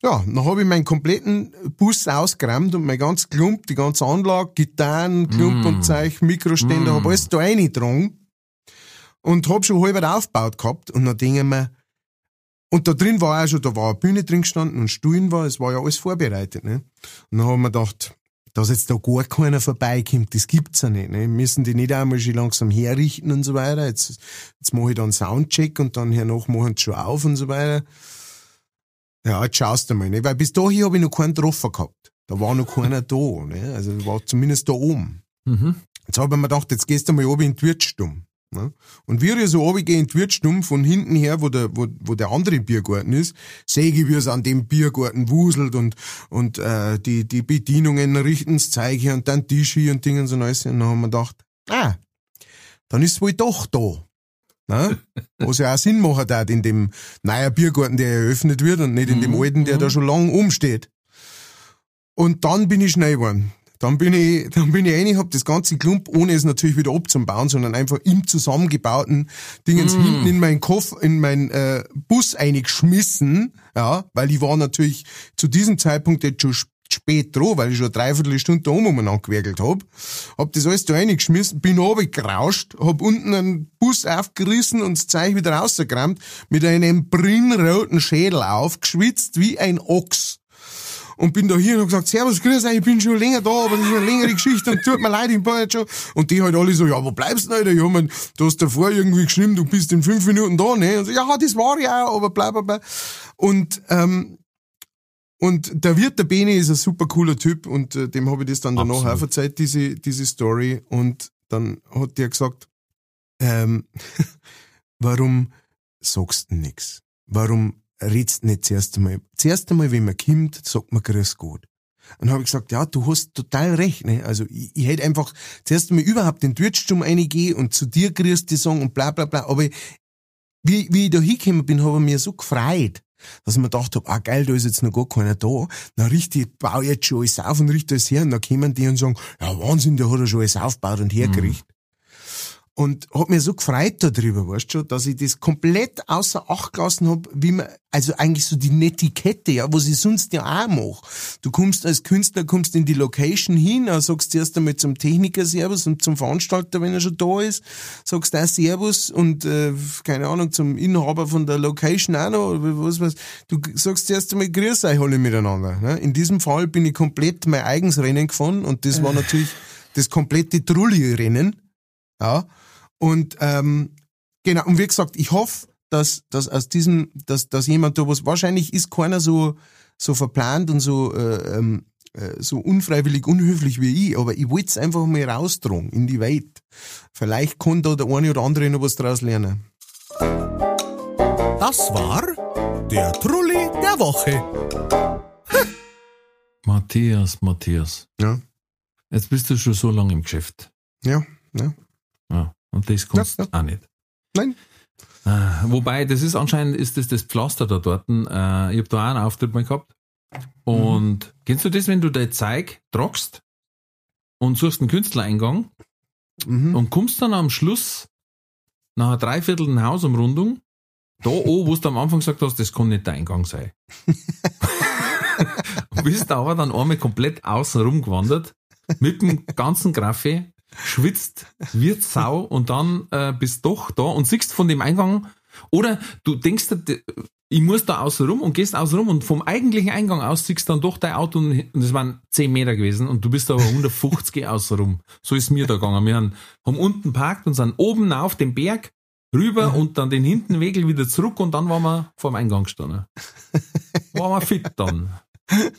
Ja, dann habe ich meinen kompletten Bus ausgeräumt und mein ganz Klump, die ganze Anlage, Gitarren, Klump mm. und Zeug, Mikroständer, mm. habe alles da reingetragen und habe schon halb aufgebaut gehabt und dann denke ich mir, und da drin war auch schon, da war eine Bühne drin gestanden und Stühlen war, es war ja alles vorbereitet, ne? Und dann haben wir gedacht, dass jetzt da gar keiner vorbeikommt, das gibt's ja nicht, ne? Müssen die nicht einmal schon langsam herrichten und so weiter. Jetzt, jetzt mache ich dann Soundcheck und dann hernach machen sie schon auf und so weiter. Ja, jetzt schaust du mal, ne? Weil bis dahin habe ich noch keinen getroffen gehabt. Da war noch keiner da, ne? Also war zumindest da oben. Mhm. Jetzt habe ich mir gedacht, jetzt gehst du mal oben in die Wirtsstumm. Ne? Und wie ich so runtergehe in die Wirtsstumm, von hinten her, wo der, wo, wo der andere Biergarten ist, sehe ich, wie es an dem Biergarten wuselt und, und äh, die, die Bedienungen richten das Zeug hier und dann Tisch hier und Dinge und so alles. Und dann haben wir gedacht, ah, dann ist es wohl doch da. Ne? Was ja auch Sinn macht hat in dem neuen Biergarten, der eröffnet wird und nicht in dem mhm. alten, der da mhm. schon lang umsteht. Und dann bin ich schnell geworden. Dann bin ich, <laughs> dann bin ich rein, hab das ganze Klump, ohne es natürlich wieder abzubauen, sondern einfach im zusammengebauten Dingens mm. hinten in meinen Koffer, in meinen äh, Bus eingeschmissen, ja, weil ich war natürlich zu diesem Zeitpunkt jetzt schon spät dran, weil ich schon dreiviertel Stunde da umeinander gewerkelt hab. Hab das alles da reingeschmissen, bin runtergerauscht, hab unten einen Bus aufgerissen und das Zeug wieder rausgekramt, mit einem brinnroten Schädel aufgeschwitzt wie ein Ochs. Und bin da hier und hab gesagt, Servus, grüß euch, ich bin schon länger da, aber das ist eine längere Geschichte und tut mir leid, ich bin jetzt schon. Und die halt alle so, ja, wo bleibst du denn, Alter? Ja, man, du hast davor irgendwie geschrieben, du bist in fünf Minuten da, ne? Und so, ja, das war ja, aber bleib, bleib. Und, ähm, und der Wirt, der Bene, ist ein super cooler Typ und äh, dem habe ich das dann danach auch verzeiht, diese, diese Story. Und dann hat der gesagt, ähm, <laughs> warum sagst du nix? Warum redst du nicht zuerst einmal? Zuerst einmal, wenn man kommt, sagt man Grüß Gott. Und habe ich gesagt, ja, du hast total recht. Ne? Also ich, ich hätte einfach zuerst einmal überhaupt den Türstum reingehen und zu dir grüß die sagen und bla bla bla. Aber wie, wie ich da hingekommen bin, habe ich mir so gefreut dass ich mir gedacht habe, ah geil, da ist jetzt noch gar keiner da. Na richtig, baue jetzt schon alles auf und richte alles her. Und dann kommen die und sagen, ja Wahnsinn, der hat er schon alles aufgebaut und hergerichtet. Und hab mir so gefreut darüber, weißt du, dass ich das komplett außer Acht gelassen hab, wie man, also eigentlich so die Netiquette, ja, was ich sonst ja auch mache. Du kommst als Künstler, kommst in die Location hin, sagst erst einmal zum Techniker Servus und zum Veranstalter, wenn er schon da ist, sagst du auch Servus und, äh, keine Ahnung, zum Inhaber von der Location auch noch, oder was weiß, du sagst zuerst einmal Grüß euch alle miteinander, ne? In diesem Fall bin ich komplett mein eigens Rennen gefahren und das war natürlich das komplette Trulli-Rennen, ja, und ähm, genau, und wie gesagt, ich hoffe, dass, dass aus diesem, dass, dass jemand da was, wahrscheinlich ist keiner so, so verplant und so, äh, ähm, äh, so unfreiwillig unhöflich wie ich, aber ich wollte es einfach mal raustragen in die Welt. Vielleicht kann da der eine oder andere noch was draus lernen. Das war der Trulli der Woche. Matthias, Matthias. Ja, Jetzt bist du schon so lange im Geschäft. ja, ja. Ja. Und das kannst du Ja, auch nicht. Nein. Ah, Wobei, das ist anscheinend ist das das Pflaster da dort. Äh, ich habe da auch einen Auftritt mal gehabt. Und kennst du das, wenn du dein Zeug tragst und suchst einen Künstlereingang Mhm. und kommst dann am Schluss nach einer Dreiviertel Hausumrundung da an, wo du am Anfang gesagt hast, das kann nicht der Eingang sein. <laughs> bist aber dann einmal komplett außen rum gewandert, mit dem ganzen Graffe, schwitzt, wird Sau <laughs> und dann äh, bist doch da und siehst von dem Eingang, oder du denkst, ich muss da außen rum und gehst außen rum und vom eigentlichen Eingang aus siehst dann doch dein Auto und das waren 10 Meter gewesen und du bist aber 150 außen rum. So ist mir da gegangen. Wir haben, haben unten parkt und sind oben auf dem Berg rüber und dann den Hintenwegel wieder zurück und dann waren wir vor dem Eingang gestanden. Waren wir fit dann. Ja,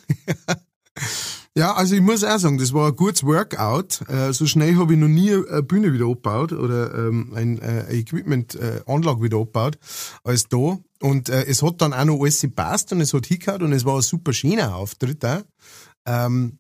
<laughs> also ich muss auch sagen, das war ein gutes Workout. Äh, so schnell habe ich noch nie eine Bühne wieder abgebaut oder ähm, ein äh, Equipment-Anlage wieder abgebaut als da. Und äh, es hat dann auch noch alles gepasst und es hat hingehört und es war ein super schöner Auftritt. Ähm,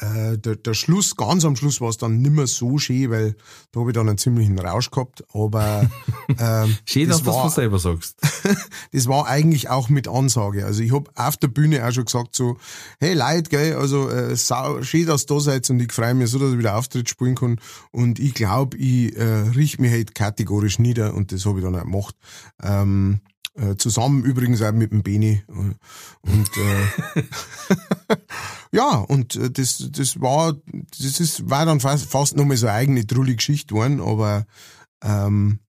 äh, der, der Schluss, ganz am Schluss war es dann nimmer so schön, weil da habe ich dann einen ziemlichen Rausch gehabt. Aber <laughs> ähm, Schön, dass das du das war- selber sagst. <laughs> das war eigentlich auch mit Ansage. Also ich hab auf der Bühne auch schon gesagt so, hey Leute, gell, also äh, sau, schön, dass ihr da seid und ich freue mich so, dass ich wieder Auftritt spielen kann. Und ich glaube, ich äh, riech mich halt kategorisch nieder und das habe ich dann auch gemacht. Ähm, äh, zusammen übrigens auch mit dem Beni. Und äh, <laughs> ja, und äh, das, das war, das ist, war dann fast, fast nochmal so eine eigene trulle Geschichte geworden, aber ähm,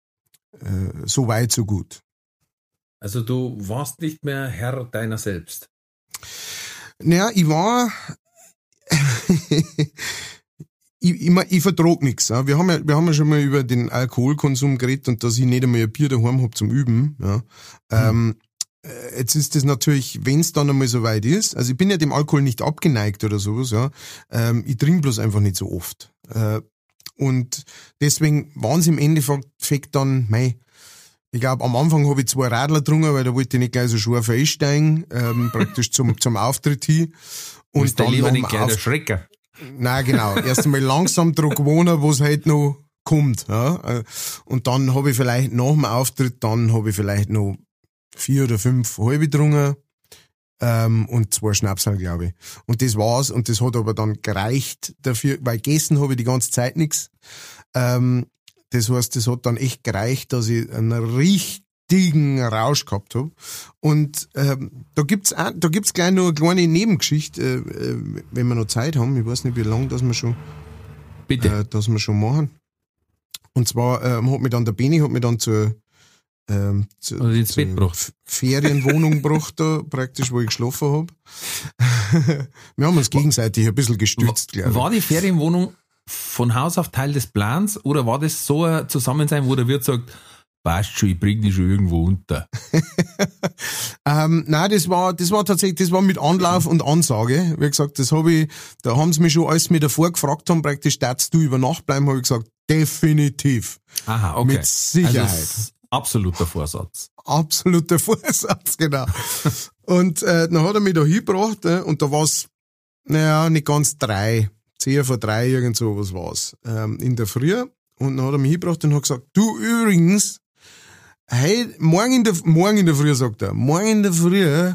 äh, so weit, so gut. Also du warst nicht mehr Herr deiner selbst. Naja, ich war. <laughs> ich, ich, mein, ich vertrag nichts. Ja. Wir, haben ja, wir haben ja schon mal über den Alkoholkonsum geredet und dass ich nicht einmal ein Bier daheim hab zum Üben. Ja. Ähm, äh, jetzt ist das natürlich, wenn es dann einmal so weit ist, also ich bin ja dem Alkohol nicht abgeneigt oder sowas, ja. Ähm, ich trinke bloß einfach nicht so oft. Äh, und deswegen waren es im Endeffekt dann, mei, ich glaube, am Anfang habe ich zwei Radler getrunken, weil da wollte ich nicht gleich so scharf einsteigen, ähm, praktisch zum, <laughs> zum Auftritt hin. Und lieber dem nicht gleich der Auf- Schrecker. Nein, genau. Erst einmal langsam dran gewohnen, wo es halt noch kommt. Ja? Äh, Und dann habe ich vielleicht nach dem Auftritt, dann habe ich vielleicht noch vier oder fünf halbe getrunken ähm, und zwei Schnapsal, glaube ich. Und das war's. Und das hat aber dann gereicht dafür, weil gegessen habe ich die ganze Zeit nichts. Ähm, das heißt, das hat dann echt gereicht, dass ich einen richtigen Rausch gehabt habe. Und ähm, da gibt's auch, da gibt's gleich noch eine kleine Nebengeschichte, äh, äh, wenn wir noch Zeit haben. Ich weiß nicht, wie lange das wir schon, Bitte. äh, dass wir schon machen. Und zwar ähm, hat mir dann der Beni hat mir dann zur ähm, zu, Oder ins Bett gebracht. Ferienwohnung gebracht, da, praktisch, wo ich geschlafen hab. <laughs> wir haben uns gegenseitig ein bisschen gestützt, glaube ich. War die Ferienwohnung von Haus auf Teil des Plans oder war das so ein Zusammensein, wo der Wirt sagt, passt schon, ich bring dich schon irgendwo unter? <laughs> Ähm, nein, das war, das war tatsächlich, das war mit Anlauf und Ansage. Wie gesagt, das habe ich, da haben sie mich schon, als sie mich davor gefragt haben, praktisch, darfst du über Nacht bleiben, habe ich gesagt, definitiv. Aha, okay. Mit Sicherheit. Also, absoluter Vorsatz. Absoluter <laughs> Vorsatz, genau. und äh, dann hat er mich da hingebracht äh, und da war's, naja, nicht ganz drei, zehn vor drei, irgend so was war's, ähm, in der Früh. Und dann hat er mich hingebracht und hat gesagt, du übrigens, hey, morgen in der, morgen in der Früh, sagt er, morgen in der Früh,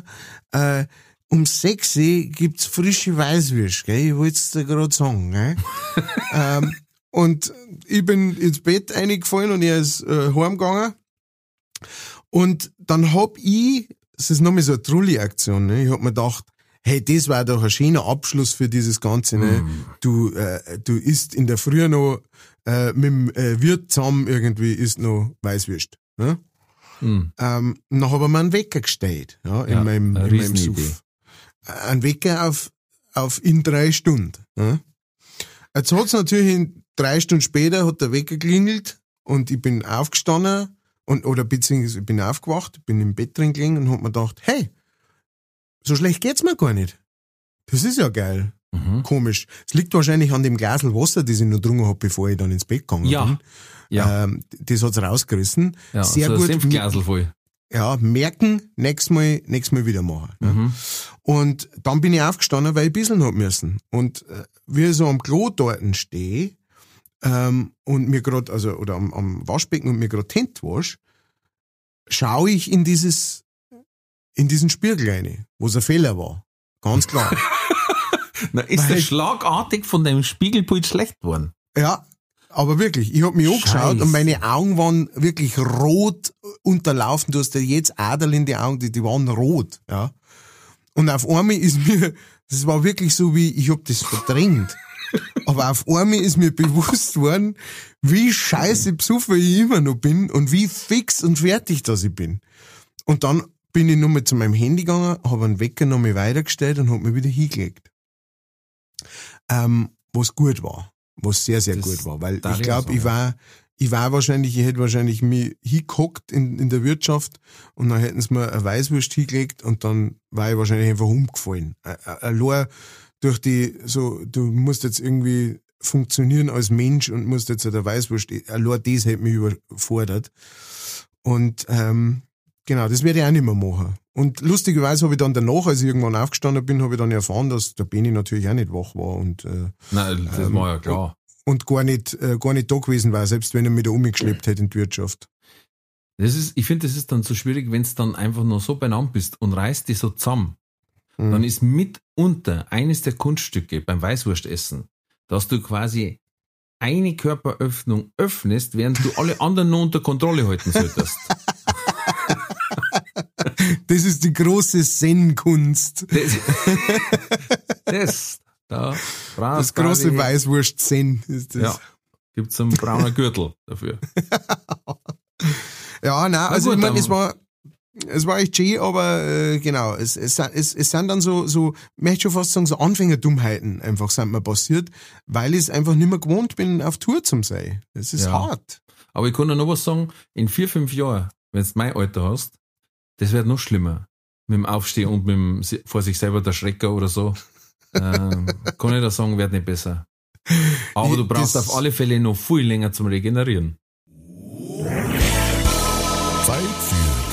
äh, um sechs Uhr gibt's frische Weißwürste, gell? Ich wollte es dir gerade sagen, gell? <laughs> ähm, Und ich bin ins Bett eingefallen und er ist äh, heimgegangen. Und dann hab ich, das ist nochmal so eine Trulli-Aktion, ne? ich hab mir gedacht, hey, das war doch ein schöner Abschluss für dieses Ganze. Ne? Mm. Du, äh, du isst in der Früh noch äh, mit dem äh, Wirt zusammen irgendwie isst noch Weißwürst. Ne? Hm. Ähm, dann habe ich mir einen Wecker gestellt, ja, in Ja, meinem, eine in meinem. Suff. Ein Wecker auf, auf in drei Stunden. Ja. Jetzt hat's natürlich in drei Stunden später hat der Wecker klingelt und ich bin aufgestanden und, oder beziehungsweise ich bin aufgewacht, bin im Bett drin gelegen und hab mir gedacht, hey, so schlecht geht's mir gar nicht. Das ist ja geil. Mhm. Komisch. Es liegt wahrscheinlich an dem Glasel Wasser, das ich noch getrunken hab, bevor ich dann ins Bett gegangen bin. Ja. Ja, Ähm, das hat's rausgerissen. ja. sehr so ein gut. Senfglasel voll. Ja, merken, nächstes Mal, nächstes Mal wieder machen. Mhm. Und dann bin ich aufgestanden, weil ich bisseln hab müssen. Und äh, wie ich so am Klo dort stehe, ähm, und mir grad, also, oder am, am Waschbecken und mir die Hände wasch, schaue ich in dieses, in diesen Spiegel rein, wo es ein Fehler war. Ganz klar. <laughs> Na, ist Weil- der schlagartig von dem Spiegelbild schlecht geworden? ja, aber wirklich, ich hab mich angeschaut Scheiße. und meine Augen waren wirklich rot unterlaufen. Du hast ja jetzt Adel in die Augen, die, die waren rot, ja. Und auf einmal ist mir, das war wirklich so wie, ich hab das verdrängt. Aber auf einmal ist mir bewusst worden, wie scheiße besoffen ich immer noch bin und wie fix und fertig dass ich bin. Und dann bin ich nochmal zu meinem Handy gegangen, habe einen Wecker nochmal weitergestellt und hab mich wieder hingelegt. Ähm, was gut war. Was sehr, sehr Das gut war. Weil ich glaube, ich war, ich war wahrscheinlich, ich hätte wahrscheinlich mich hingehockt in, in der Wirtschaft und dann hätten sie mir eine Weißwurst hingelegt und dann war ich wahrscheinlich einfach umgefallen. Allein durch die, so, du musst jetzt irgendwie funktionieren als Mensch und musst jetzt eine Weißwurst, allein das hätte mich überfordert. Und ähm, genau, das werde ich auch nicht mehr machen. Und lustigerweise habe ich dann danach, als ich irgendwann aufgestanden bin, habe ich dann erfahren, dass der Benny natürlich auch nicht wach war und, äh, Nein, das Ähm, war ja klar. und gar nicht, äh, gar nicht da gewesen war, selbst wenn er mich da umgeschleppt hätte in die Wirtschaft. Das ist, ich finde, das ist dann so schwierig, wenn du dann einfach nur so benannt bist und reißt dich so zusammen. Mhm. Dann ist mitunter eines der Kunststücke beim Weißwurstessen, dass du quasi eine Körperöffnung öffnest, während du alle anderen nur unter Kontrolle halten solltest. <laughs> Das ist die große Zen-Kunst. Das, <laughs> das da Das große Weißwurst-Zen ist das. Ja, gibt's einen braunen Gürtel dafür. <laughs> Ja, nein, also gut, ich meine, es war, es war echt schön, aber äh, genau, es, es, sind- es, es sind dann so, so, ich möchte schon fast sagen, so Anfängerdummheiten einfach sind mir passiert, weil ich es einfach nicht mehr gewohnt bin, auf Tour zu sein. Es ist Ja. hart. Aber ich kann dir noch was sagen, in vier, fünf Jahren, wenn du mein Alter hast, das wird noch schlimmer. Mit dem Aufstehen und mit dem vor sich selber der Schrecker oder so. ähm, kann ich da sagen, wird nicht besser. Aber <laughs> du brauchst Das- auf alle Fälle noch viel länger zum Regenerieren.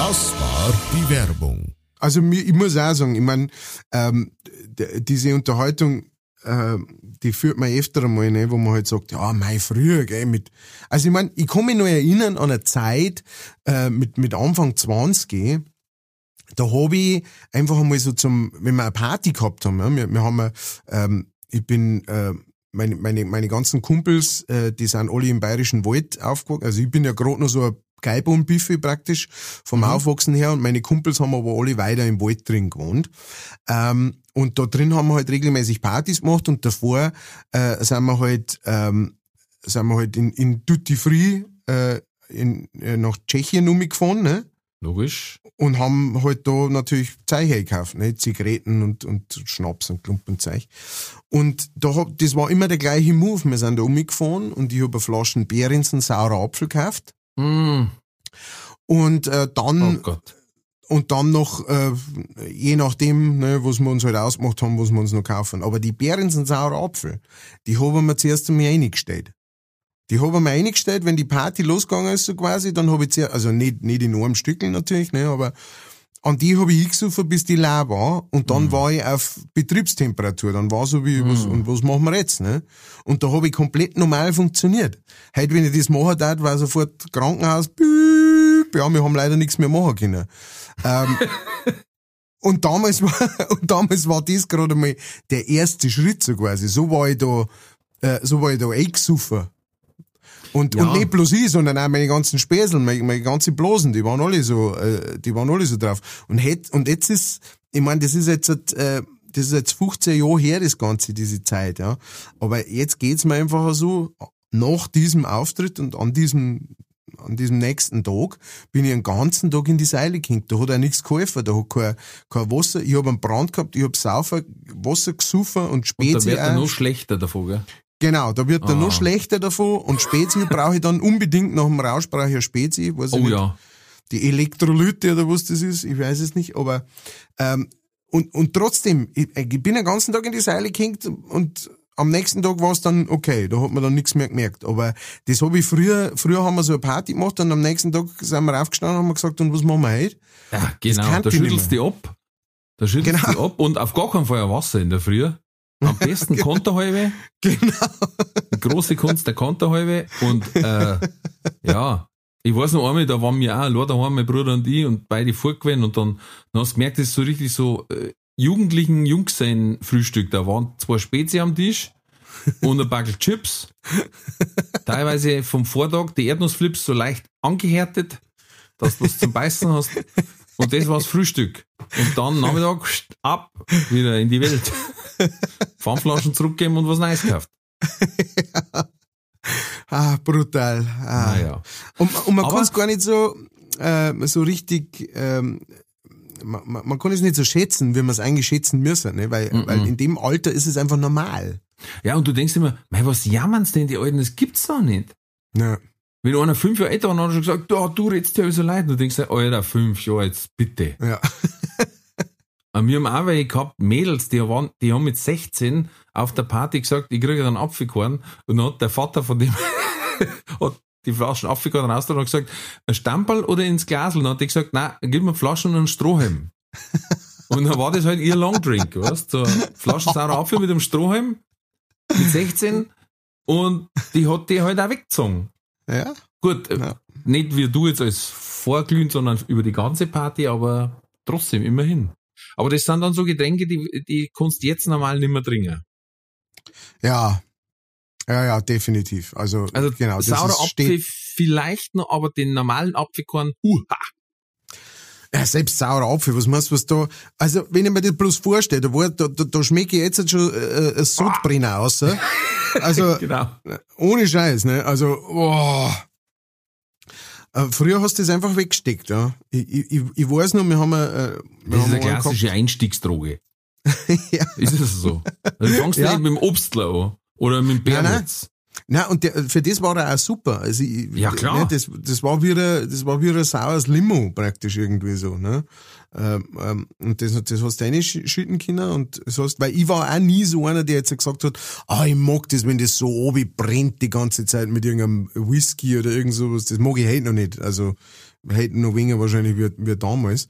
Das war die Werbung. Also ich muss auch sagen, ich meine, ähm, diese Unterhaltung, äh, die führt man öfter einmal, ne, wo man halt sagt, ja, mei, früher, gell, mit, also ich meine, ich kann mich noch erinnern an eine Zeit, äh, mit, mit Anfang 20, da habe ich einfach einmal so zum, wenn wir eine Party gehabt haben, ja, wir, wir haben, ähm, ich bin, äh, meine, meine, meine ganzen Kumpels, äh, die sind alle im Bayerischen Wald aufgewachsen. Also ich bin ja gerade noch so ein Geibumbiffy praktisch vom Aufwachsen her und meine Kumpels haben aber alle weiter im Wald drin gewohnt. Ähm, und da drin haben wir halt regelmäßig Partys gemacht und davor äh, sind wir halt, ähm, sind wir halt in, in Duty Free äh, in, äh, nach Tschechien umgefahren, ne? Logisch. und haben halt da natürlich Zeichen gekauft, ne? Zigaretten und, und Schnaps und Klumpenzeug. Und da hab, das war immer der gleiche Move. Wir sind da umgefahren und ich habe eine Flaschen Beerens und saurer Apfel gekauft. Mm, Und äh, oh dann Gott. und dann noch, äh, je nachdem, ne, was wir uns halt ausgemacht haben, was wir uns noch kaufen. Aber die Beeren sind saurer Apfel. Die haben wir zuerst einmal eingestellt. Die haben wir eingestellt, wenn die Party losgegangen ist, so quasi, dann habe ich zuerst, also nicht, nicht in einem Stückel natürlich, ne, aber an die habe ich hingesucht, bis die leer war. Und dann mhm. war ich auf Betriebstemperatur. Dann war so wie, mhm. was, und was machen wir jetzt, ne? Und da habe ich komplett normal funktioniert. Heute, wenn ich das machen darf, war sofort Krankenhaus, büb, ja, wir haben leider nichts mehr machen können. Ähm, <laughs> und damals war, <laughs> und damals war das gerade mal der erste Schritt so quasi. So war ich da, äh, so war ich da eingesuffen. Und, ja. und nicht bloß ich, sondern auch meine ganzen Späßel, meine, meine ganzen Blosen, die waren alle so, äh, die waren alle so drauf. Und, het, und jetzt ist, ich meine, das ist jetzt, äh, das ist jetzt 15 Jahre her, das Ganze, diese Zeit, ja. Aber jetzt geht's mir einfach so, nach diesem Auftritt und an diesem, an diesem nächsten Tag bin ich einen ganzen Tag in die Seile gehängt. Da hat auch nichts geholfen, da hat kein, kein Wasser, ich habe einen Brand gehabt, ich habe Saufer, Wasser gesoffen und Spezi Und da wird er noch schlechter davon, gell? Genau, da wird er noch ah. schlechter davon und Spezi brauche ich dann unbedingt nach dem Rausch brauche ich ja Spezi, weiß oh ich nicht. ja. Die Elektrolyte oder was das ist, ich weiß es nicht, aber ähm, und, und trotzdem, ich, ich bin den ganzen Tag in die Seile gehängt und am nächsten Tag war es dann okay, da hat man dann nichts mehr gemerkt. Aber das habe ich früher, früher haben wir so eine Party gemacht und am nächsten Tag sind wir aufgestanden und haben gesagt, und was machen wir heute? Ja, genau, da schüttelst du ab. Da schüttelst genau. du ab und auf gar keinen Fall Wasser in der Früh. Am besten <laughs> genau. Konterhalbe. Genau. Die große Kunst der Konterhalbe. Und äh, ja, ich weiß noch einmal, da waren wir auch allein daheim, mein Bruder und ich, und beide vorgewesen und dann, dann hast du gemerkt, das ist so richtig so äh, jugendlichen Jungs sein Frühstück. Da waren zwei Spezi am Tisch und ein Backel Chips. Teilweise vom Vortag die Erdnussflips so leicht angehärtet, dass du was zum Beißen hast. Und das war's Frühstück. Und dann Nachmittag ab, wieder in die Welt. <laughs> Pfandflaschen zurückgeben und was Neues gekauft. Ah, brutal. Ah. Naja. Und, und man kann es gar nicht so, äh, so richtig, ähm, man, man kann es nicht so schätzen, wie man es eigentlich schätzen müssen, ne? weil, mm -mm. weil in dem Alter ist es einfach normal. Ja, und du denkst immer, mei, was jammern's denn die Alten, das gibt's doch nicht. Ja. Wenn einer fünf Jahre älter war, dann hat er schon gesagt, ja, du redest ja so leid. Und du denkst, Alter, fünf Jahre, jetzt bitte. Ja. <laughs> Und wir haben auch welche gehabt, Mädels, die, waren, die haben mit 16 auf der Party gesagt, ich kriege einen Apfelkorn. Und dann hat der Vater von dem <laughs> hat die Flaschen Apfelkorn raus und hat gesagt, ein Stamperl oder ins Glas? Und dann hat die gesagt, nein, gib mir Flaschen und einen Strohhalm. <laughs> und dann war das halt ihr Longdrink, weißt du? So Flaschen saurer Apfel mit einem Strohhalm mit 16 und die hat die halt auch weggezogen. Ja. Gut, ja. nicht wie du jetzt als vorglühen, sondern über die ganze Party, aber trotzdem, immerhin. Aber das sind dann so Getränke, die, die kannst jetzt normal nicht mehr trinken. Ja. Ja, ja, definitiv. Also, also genau. Das saurer ist, Apfel vielleicht noch, aber den normalen Apfelkorn, huha. Ja, selbst saurer Apfel, was meinst du, was da, also, wenn ich mir das bloß vorstelle, da, da, da, da schmecke ich jetzt schon äh, ein Sodbrenner aus, also, <laughs> genau. ohne Scheiß, ne, also, boah. Äh, früher hast du das einfach weggesteckt, ja. Ich, ich, ich weiß noch, wir haben, äh, wir Das haben ist eine klassische gehabt. Einstiegsdroge. <laughs> ja. Ist es so? Also du fängst ja. nicht mit dem Obstler an. Oder mit dem Bärnitz. Nein, und der, für das war er auch super. Also ich, ja, klar. Ne, das, das war wie ein, das war wie ein saures Limo praktisch irgendwie so, ne? Ähm, ähm, und das, das hast du reinschütten können und das heißt, weil ich war auch nie so einer, der jetzt gesagt hat, ah, ich mag das, wenn das so obi brennt die ganze Zeit mit irgendeinem Whisky oder irgend sowas. Das mag ich heute noch nicht. Also, hätten noch weniger wahrscheinlich wie, wie damals.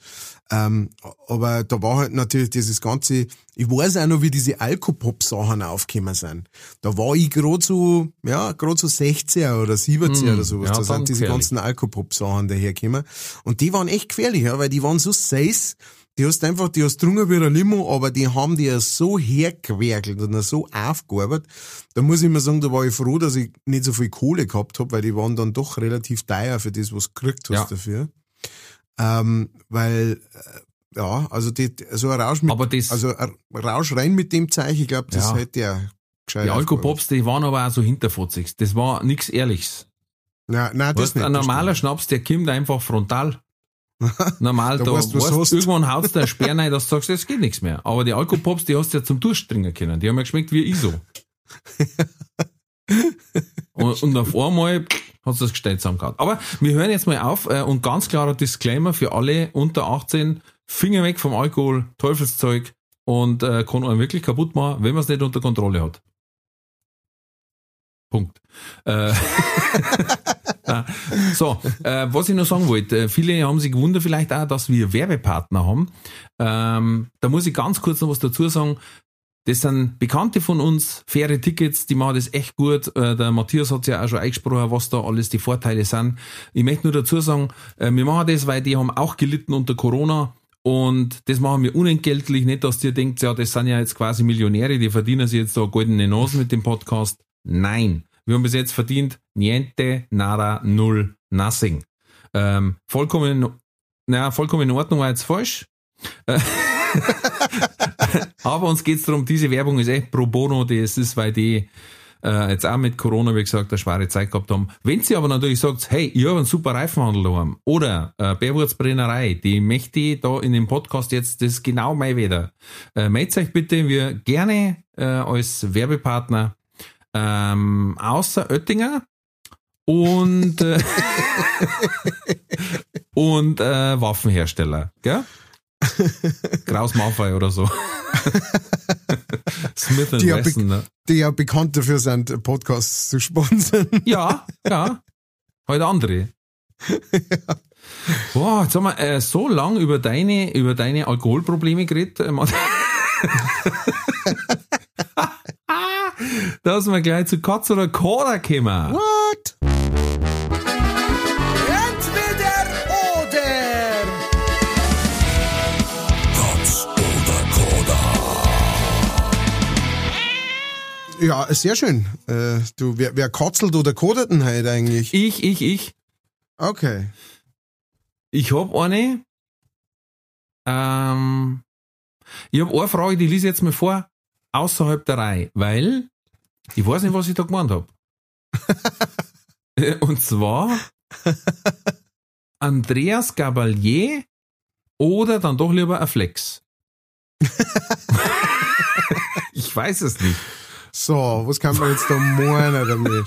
Ähm, aber da war halt natürlich dieses ganze, ich weiß auch noch, wie diese Alkopop-Sachen aufgekommen sind. Da war ich gerade so, ja, gerade so 16er oder 17er mm, oder sowas. Ja, da sind diese gefährlich. ganzen Alkopop-Sachen dahergekommen. Und die waren echt gefährlich, ja, weil die waren so safe, die hast einfach, die hast drungen wie ein Limo, aber die haben die ja so hergewerkelt und so aufgearbeitet. Da muss ich mal sagen, da war ich froh, dass ich nicht so viel Kohle gehabt habe, weil die waren dann doch relativ teuer für das, was du gekriegt hast ja. dafür. Ähm, weil, äh, ja, also die, so ein Rausch mit, aber das, also ein Rausch rein mit dem Zeichen, ich glaube, das ja. hätte ja gescheit. Die Alkopops, die waren aber auch so hinterfotzig. Das war nichts Ehrliches. Nein, nein, das weißt, nicht. Ein normaler Schnaps, der kommt einfach frontal. Normal, da, da weißt, weißt, irgendwann haust du ein Speer rein, dass du sagst, es geht nichts mehr. Aber die Alkopops, die hast du ja zum Durchdringen können. Die haben ja geschmeckt wie ISO. <laughs> und, und auf einmal hat das gestellt zusammengehauen. Aber wir hören jetzt mal auf äh, und ganz klarer Disclaimer für alle unter 18, Finger weg vom Alkohol, Teufelszeug und äh, kann einen wirklich kaputt machen, wenn man es nicht unter Kontrolle hat. Punkt. Äh, <laughs> <laughs> <laughs> so, äh, was ich noch sagen wollte, äh, viele haben sich gewundert vielleicht auch, dass wir Werbepartner haben. Ähm, da muss ich ganz kurz noch was dazu sagen. Das sind Bekannte von uns, faire Tickets, die machen das echt gut. Äh, der Matthias hat ja auch schon eingesprochen, was da alles die Vorteile sind. Ich möchte nur dazu sagen, äh, wir machen das, weil die haben auch gelitten unter Corona. Und das machen wir unentgeltlich, nicht, dass ihr denkt, ja, das sind ja jetzt quasi Millionäre, die verdienen sich jetzt da goldene Nasen mit dem Podcast. Nein. Wir haben bis jetzt verdient niente, nada, null, nothing. Ähm, vollkommen, naja, vollkommen in Ordnung war jetzt falsch. <laughs> Aber uns geht's darum, diese Werbung ist echt pro bono, das ist, weil die äh, jetzt auch mit Corona, wie gesagt, eine schwere Zeit gehabt haben. Wenn sie aber natürlich sagt, hey, ich habe einen super Reifenhandel daheim oder äh, Bärwurzbrennerei, die möchte ich da in dem Podcast jetzt, das ist genau mein Wetter. Äh, meldet euch bitte, wir gerne äh, als Werbepartner ähm, außer Oettinger und, äh, <laughs> und äh, Waffenhersteller, gell? Kraus Maffei oder so. <laughs> Smith Die ja, Wesson, ne? die ja bekannt dafür sind, Podcasts zu sponsern. Ja, ja. Heute andere. <laughs> Boah, jetzt haben wir äh, so lang über deine, über deine Alkoholprobleme geredet. äh. <laughs> da sind wir gleich zu Katz oder Koda gekommen. What? Entweder oder. Katz oder Koda. Ja, sehr schön. Äh, du, wer, wer katzelt oder kodet denn heute eigentlich? Ich, ich, ich. Okay. Ich hab eine. Ähm, ich hab eine Frage, die lese ich jetzt mal vor, außerhalb der Reihe, weil ich weiß nicht, was ich da gemeint hab. <laughs> Und zwar Andreas Gabalier oder dann doch lieber ein Flex. <laughs> ich weiß es nicht. So, was kann man jetzt da meinen damit?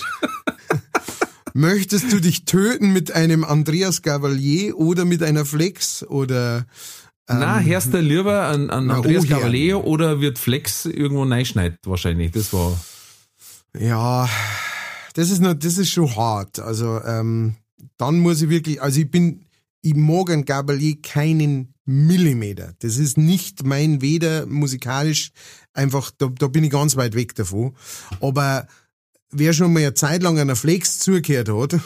Möchtest du dich töten mit einem Andreas Gavalier oder mit einer Flex oder Na, ähm, hörst du lieber an, an na, Andreas oh ja. Oder wird Flex irgendwo reinschneid wahrscheinlich? Das war. Ja, das ist noch, das ist schon hart. Also ähm, dann muss ich wirklich, also ich bin, ich mag an Gabalier keinen Millimeter. Das ist nicht mein Weder musikalisch, einfach, da, da bin ich ganz weit weg davon. Aber wer schon mal eine Zeit lang einer Flex zugehört hat, <laughs>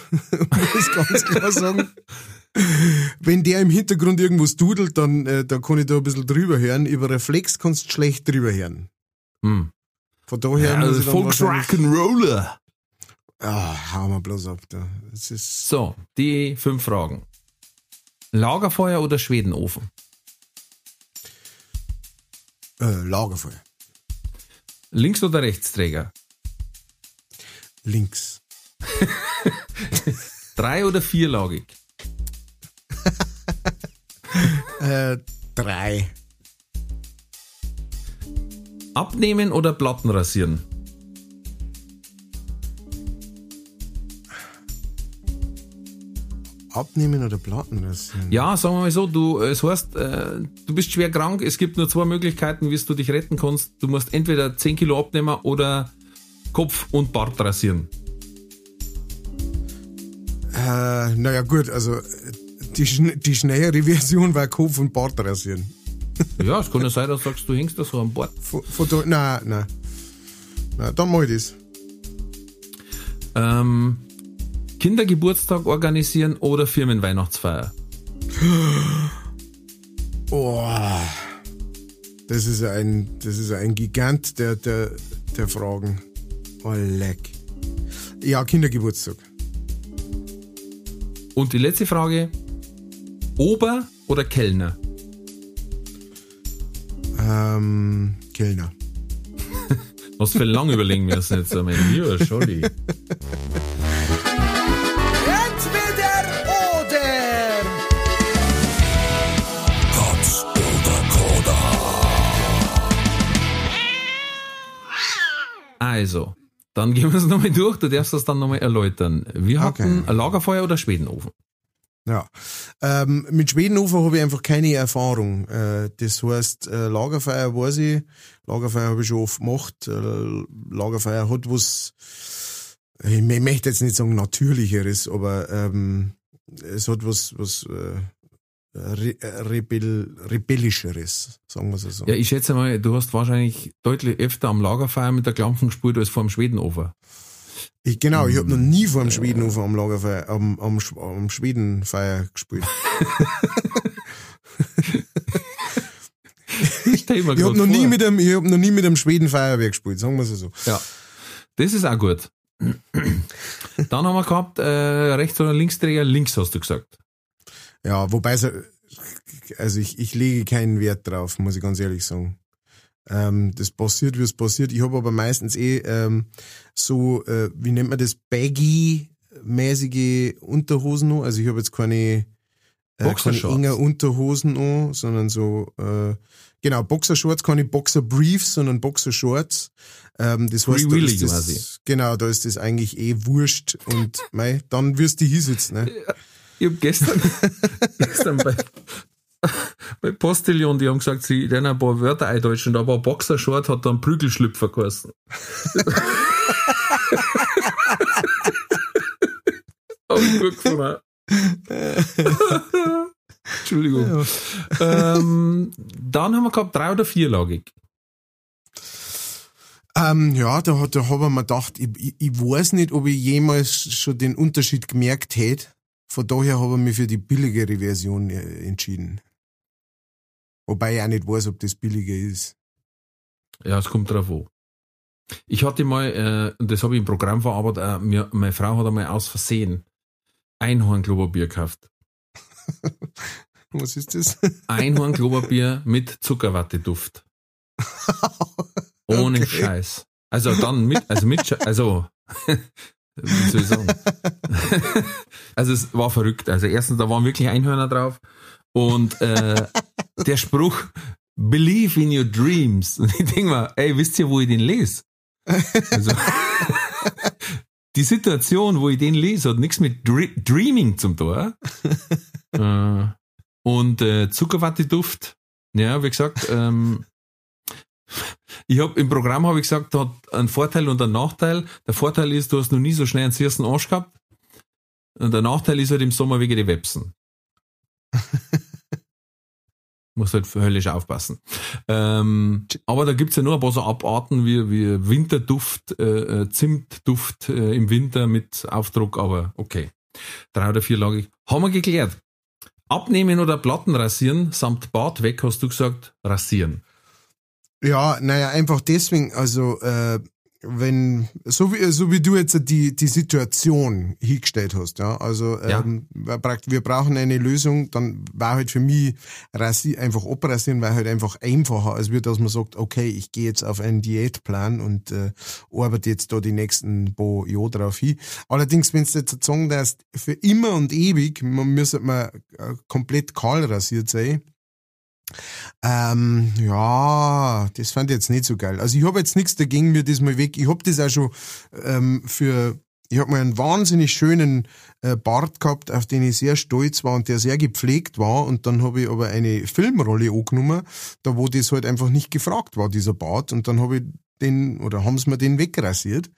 muss ganz klar sagen, <laughs> wenn der im Hintergrund irgendwas dudelt, dann äh, da kann ich da ein bisschen drüber hören. Über eine Flex kannst du schlecht drüber hören. Hm. Von daher Ja, also Folks Rock'n'Roller. Ah, hau mal bloß ab da. Das ist So, die fünf Fragen. Lagerfeuer oder Schwedenofen? äh, Lagerfeuer. Links- oder Rechtsträger? Links. <laughs> Drei- oder vierlagig? <laughs> Äh, drei. Abnehmen oder Platten rasieren? Abnehmen oder Platten rasieren? Ja, sagen wir mal so, du, es heißt, äh, du bist schwer krank, es gibt nur zwei Möglichkeiten, wie du dich retten kannst. Du musst entweder 10 Kilo abnehmen oder Kopf und Bart rasieren. Äh, naja, gut, also die, die schnellere <laughs> Version war Kopf und Bart rasieren. Ja, es kann ja sein, dass du sagst, du hängst da so am Bart. Von, von da, nein, nein. Nein, dann mach ich das. Ähm, Kindergeburtstag organisieren oder Firmenweihnachtsfeier? <gasps> Oh, das ist ein, das ist ein Gigant der, der, der Fragen. Oh, leck. Ja, Kindergeburtstag. Und die letzte Frage, Ober- oder Kellner? Ähm, Kellner. <laughs> Du viel lang überlegen müssen jetzt, mein lieber Scholli. Entweder oder! Katz oder Koda. Also, Dann gehen wir es nochmal durch, du darfst das dann nochmal erläutern. Wir hatten Okay. Lagerfeuer oder Schwedenofen? Ja. Ähm, mit Schwedenhofer habe ich einfach keine Erfahrung. Äh, das heißt, äh, Lagerfeuer weiß ich, Lagerfeuer habe ich schon oft gemacht. Äh, Lagerfeuer hat was, ich mö- möchte jetzt nicht sagen natürlicheres, aber ähm, es hat was, was äh, Re Rebell rebellischeres, sagen wir es so. Ja, ich schätze mal, du hast wahrscheinlich deutlich öfter am Lagerfeuer mit der Klampen gespielt als vor dem Schwedenofen. Ich, genau, ich habe noch nie vor dem Schwedenhofer am Lagerfeuer, am, am, am Schwedenfeuer gespielt. <laughs> Ich Ich habe noch nie mit dem, ich hab noch nie mit dem Schwedenfeuerwerk gespielt, sagen wir es so. Ja, das ist auch gut. Dann haben wir gehabt, äh, Rechts- oder Linksdreher, links hast du gesagt. Ja, wobei so, also ich, ich lege keinen Wert drauf, muss ich ganz ehrlich sagen. Ähm, das passiert, wie es passiert. Ich habe aber meistens eh ähm, so, äh, wie nennt man das, baggy-mäßige Unterhosen noch. Also ich habe jetzt keine, äh, keine enger Unterhosen an, sondern so, äh, genau, Boxershorts, keine Boxerbriefs, sondern Boxershorts. Ähm, das heißt, da ist das, quasi. genau, da ist das eigentlich eh wurscht und mei, dann wirst du hinsitzen, ne? Ich habe gestern, <laughs> gestern bei, <laughs> bei Postillon, die haben gesagt, sie lernen ein paar Wörter eindeutschen, aber ein Boxershort hat dann Prügelschlüpfer geheißen. <laughs> Hab ich gut gefunden. <laughs> Entschuldigung. Ähm, dann haben wir gehabt drei- oder vierlagig. Ähm, ja, da, hat- da habe ich mir gedacht, ich, ich, ich weiß nicht, ob ich jemals schon den Unterschied gemerkt hätte. Von daher habe ich mich für die billigere Version äh, entschieden. Wobei ich auch nicht weiß, ob das billiger ist. Ja, es kommt drauf an. Ich hatte mal, äh, das habe ich im Programm verarbeitet, äh, mir, meine Frau hat einmal aus Versehen Einhorn-Klopapier gekauft. <laughs> Was ist das? Einhorn-Klopapier mit Zuckerwatteduft. <laughs> Ohne Okay. Scheiß. Also dann mit, also mit, also, <laughs> wie soll ich sagen? also es war verrückt. Also erstens, da waren wirklich Einhörner drauf und äh, der Spruch, believe in your dreams. Und ich denke mir, ey, wisst ihr, wo ich den lese? Also, <laughs> die Situation, wo ich den lese, hat nichts mit Dre Dreaming zum tun. <laughs> äh, und äh, Zuckerwatteduft, ja, wie gesagt, ähm, ich habe im Programm habe ich gesagt, hat einen Vorteil und einen Nachteil. Der Vorteil ist, du hast noch nie so schnell einen süßen Arsch gehabt. Und der Nachteil ist halt im Sommer wegen die Websen. <laughs> Muss halt höllisch aufpassen. Ähm, aber da gibt's ja nur ein paar so Abarten wie, wie Winterduft, äh, äh, Zimtduft äh, im Winter mit Aufdruck, aber okay. Drei oder vierlagig. Haben wir geklärt. Abnehmen oder Platten rasieren samt Bart weg, hast du gesagt, rasieren. Ja, naja, einfach deswegen, also äh, wenn, so wie, so wie du jetzt die, die Situation hingestellt hast, ja, also Ja. ähm, wir bra- wir brauchen eine Lösung, dann war halt für mich rasi einfach abrasieren, weil halt einfach einfacher, als wird, dass man sagt, okay, ich gehe jetzt auf einen Diätplan und äh, arbeite jetzt da die nächsten paar Jahre drauf hin. Allerdings, wenn du jetzt sagen darfst, für immer und ewig, man müsste man äh, komplett kahl rasiert sein, ähm, ja, das fand ich jetzt nicht so geil. Also ich habe jetzt nichts dagegen, mir das mal weg. Ich habe das auch schon ähm, für, ich habe mal einen wahnsinnig schönen äh, Bart gehabt, auf den ich sehr stolz war und der sehr gepflegt war. Und dann habe ich aber eine Filmrolle angenommen, da wo das halt einfach nicht gefragt war, dieser Bart. Und dann habe ich den, oder haben sie mir den wegrasiert.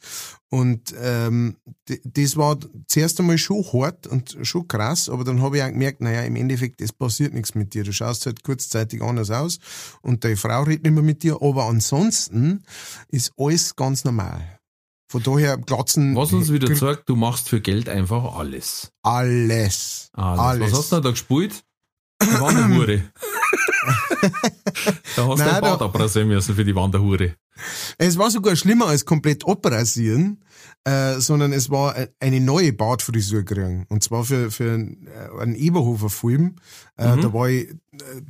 Und ähm, das war zuerst einmal schon hart und schon krass, aber dann habe ich auch gemerkt, naja, im Endeffekt, es passiert nichts mit dir. Du schaust halt kurzzeitig anders aus und deine Frau redet nicht mehr mit dir, aber ansonsten ist alles ganz normal. Von daher glatzen Was uns wieder zeigt, du machst für Geld einfach alles. alles. Alles. Alles. Was hast du denn da gespielt? Wanderhure. <laughs> da hast du Nein, ein Bad da- abrasieren müssen für die Wanderhure. Es war sogar schlimmer als komplett abrasieren, äh, sondern es war e- eine neue Bartfrisur kriegen. Und zwar für, für einen, äh, einen Eberhofer-Film. Äh, Mhm. da, war ich, äh,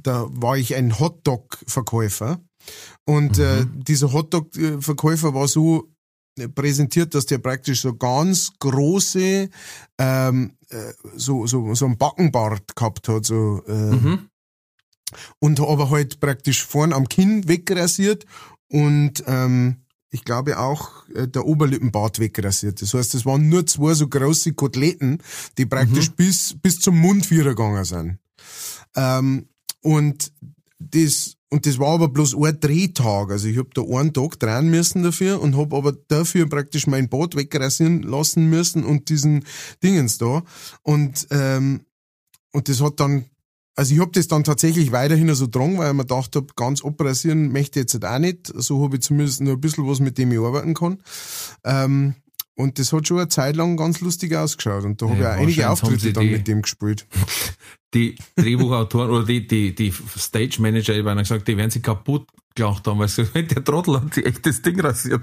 da war ich ein Hotdog-Verkäufer. Und äh, dieser Hotdog-Verkäufer war so äh, präsentiert, dass der praktisch so ganz große, ähm, äh, so, so, so ein Backenbart gehabt hat, so, äh, Mhm. und aber halt praktisch vorn am Kinn wegrasiert und ähm, ich glaube auch äh, der Oberlippenbart wegrasiert. Das heißt, es waren nur zwei so große Koteletten, die praktisch mhm. bis, bis zum Mund gegangen sind. Ähm, und das, und das war aber bloß ein Drehtag. Also ich hab da einen Tag drehen müssen dafür und hab aber dafür praktisch mein Bad wegrasieren lassen müssen und diesen Dingens da. Und, ähm, und das hat dann also ich habe das dann tatsächlich weiterhin so dran, weil ich mir gedacht habe, ganz abrasieren möchte ich jetzt halt auch nicht. So habe ich zumindest nur ein bisschen was, mit dem ich arbeiten kann. Ähm, und das hat schon eine Zeit lang ganz lustig ausgeschaut. Und da ja, habe ich auch einige Auftritte dann die, mit dem gespielt. <laughs> Die Drehbuchautoren oder die, die, die Stage Manager, ich habe gesagt, die werden sich kaputt gelacht gesagt <laughs> der Trottel hat sich echt das Ding rasiert.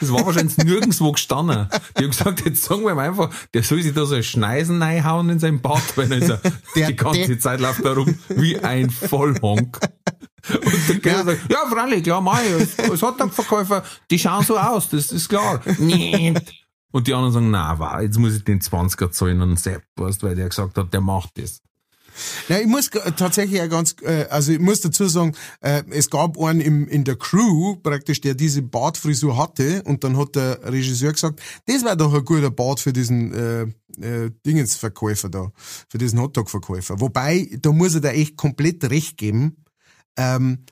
Das war wahrscheinlich nirgendwo gestanden. Die haben gesagt, jetzt sagen wir ihm einfach, der soll sich da so ein Schneisen reinhauen in seinen Bart, weil er <laughs> der, die ganze der, Zeit läuft da rum wie ein Vollhonk. Und der Kerl ja. sagt, ja, freilich, klar, mach ich. Es hat der Verkäufer, die schauen so aus, das ist klar. Und die anderen sagen, na, jetzt muss ich den 20er zahlen an Sepp, weißt, weil der gesagt hat, der macht das. Ja, ich muss tatsächlich ja ganz, äh, also ich muss dazu sagen, äh, es gab einen im, in der Crew praktisch, der diese Bartfrisur hatte und dann hat der Regisseur gesagt, das wäre doch ein guter Bart für diesen äh, äh, Dingensverkäufer da, für diesen Hotdog-Verkäufer. Wobei, da muss er da echt komplett recht geben. Ähm,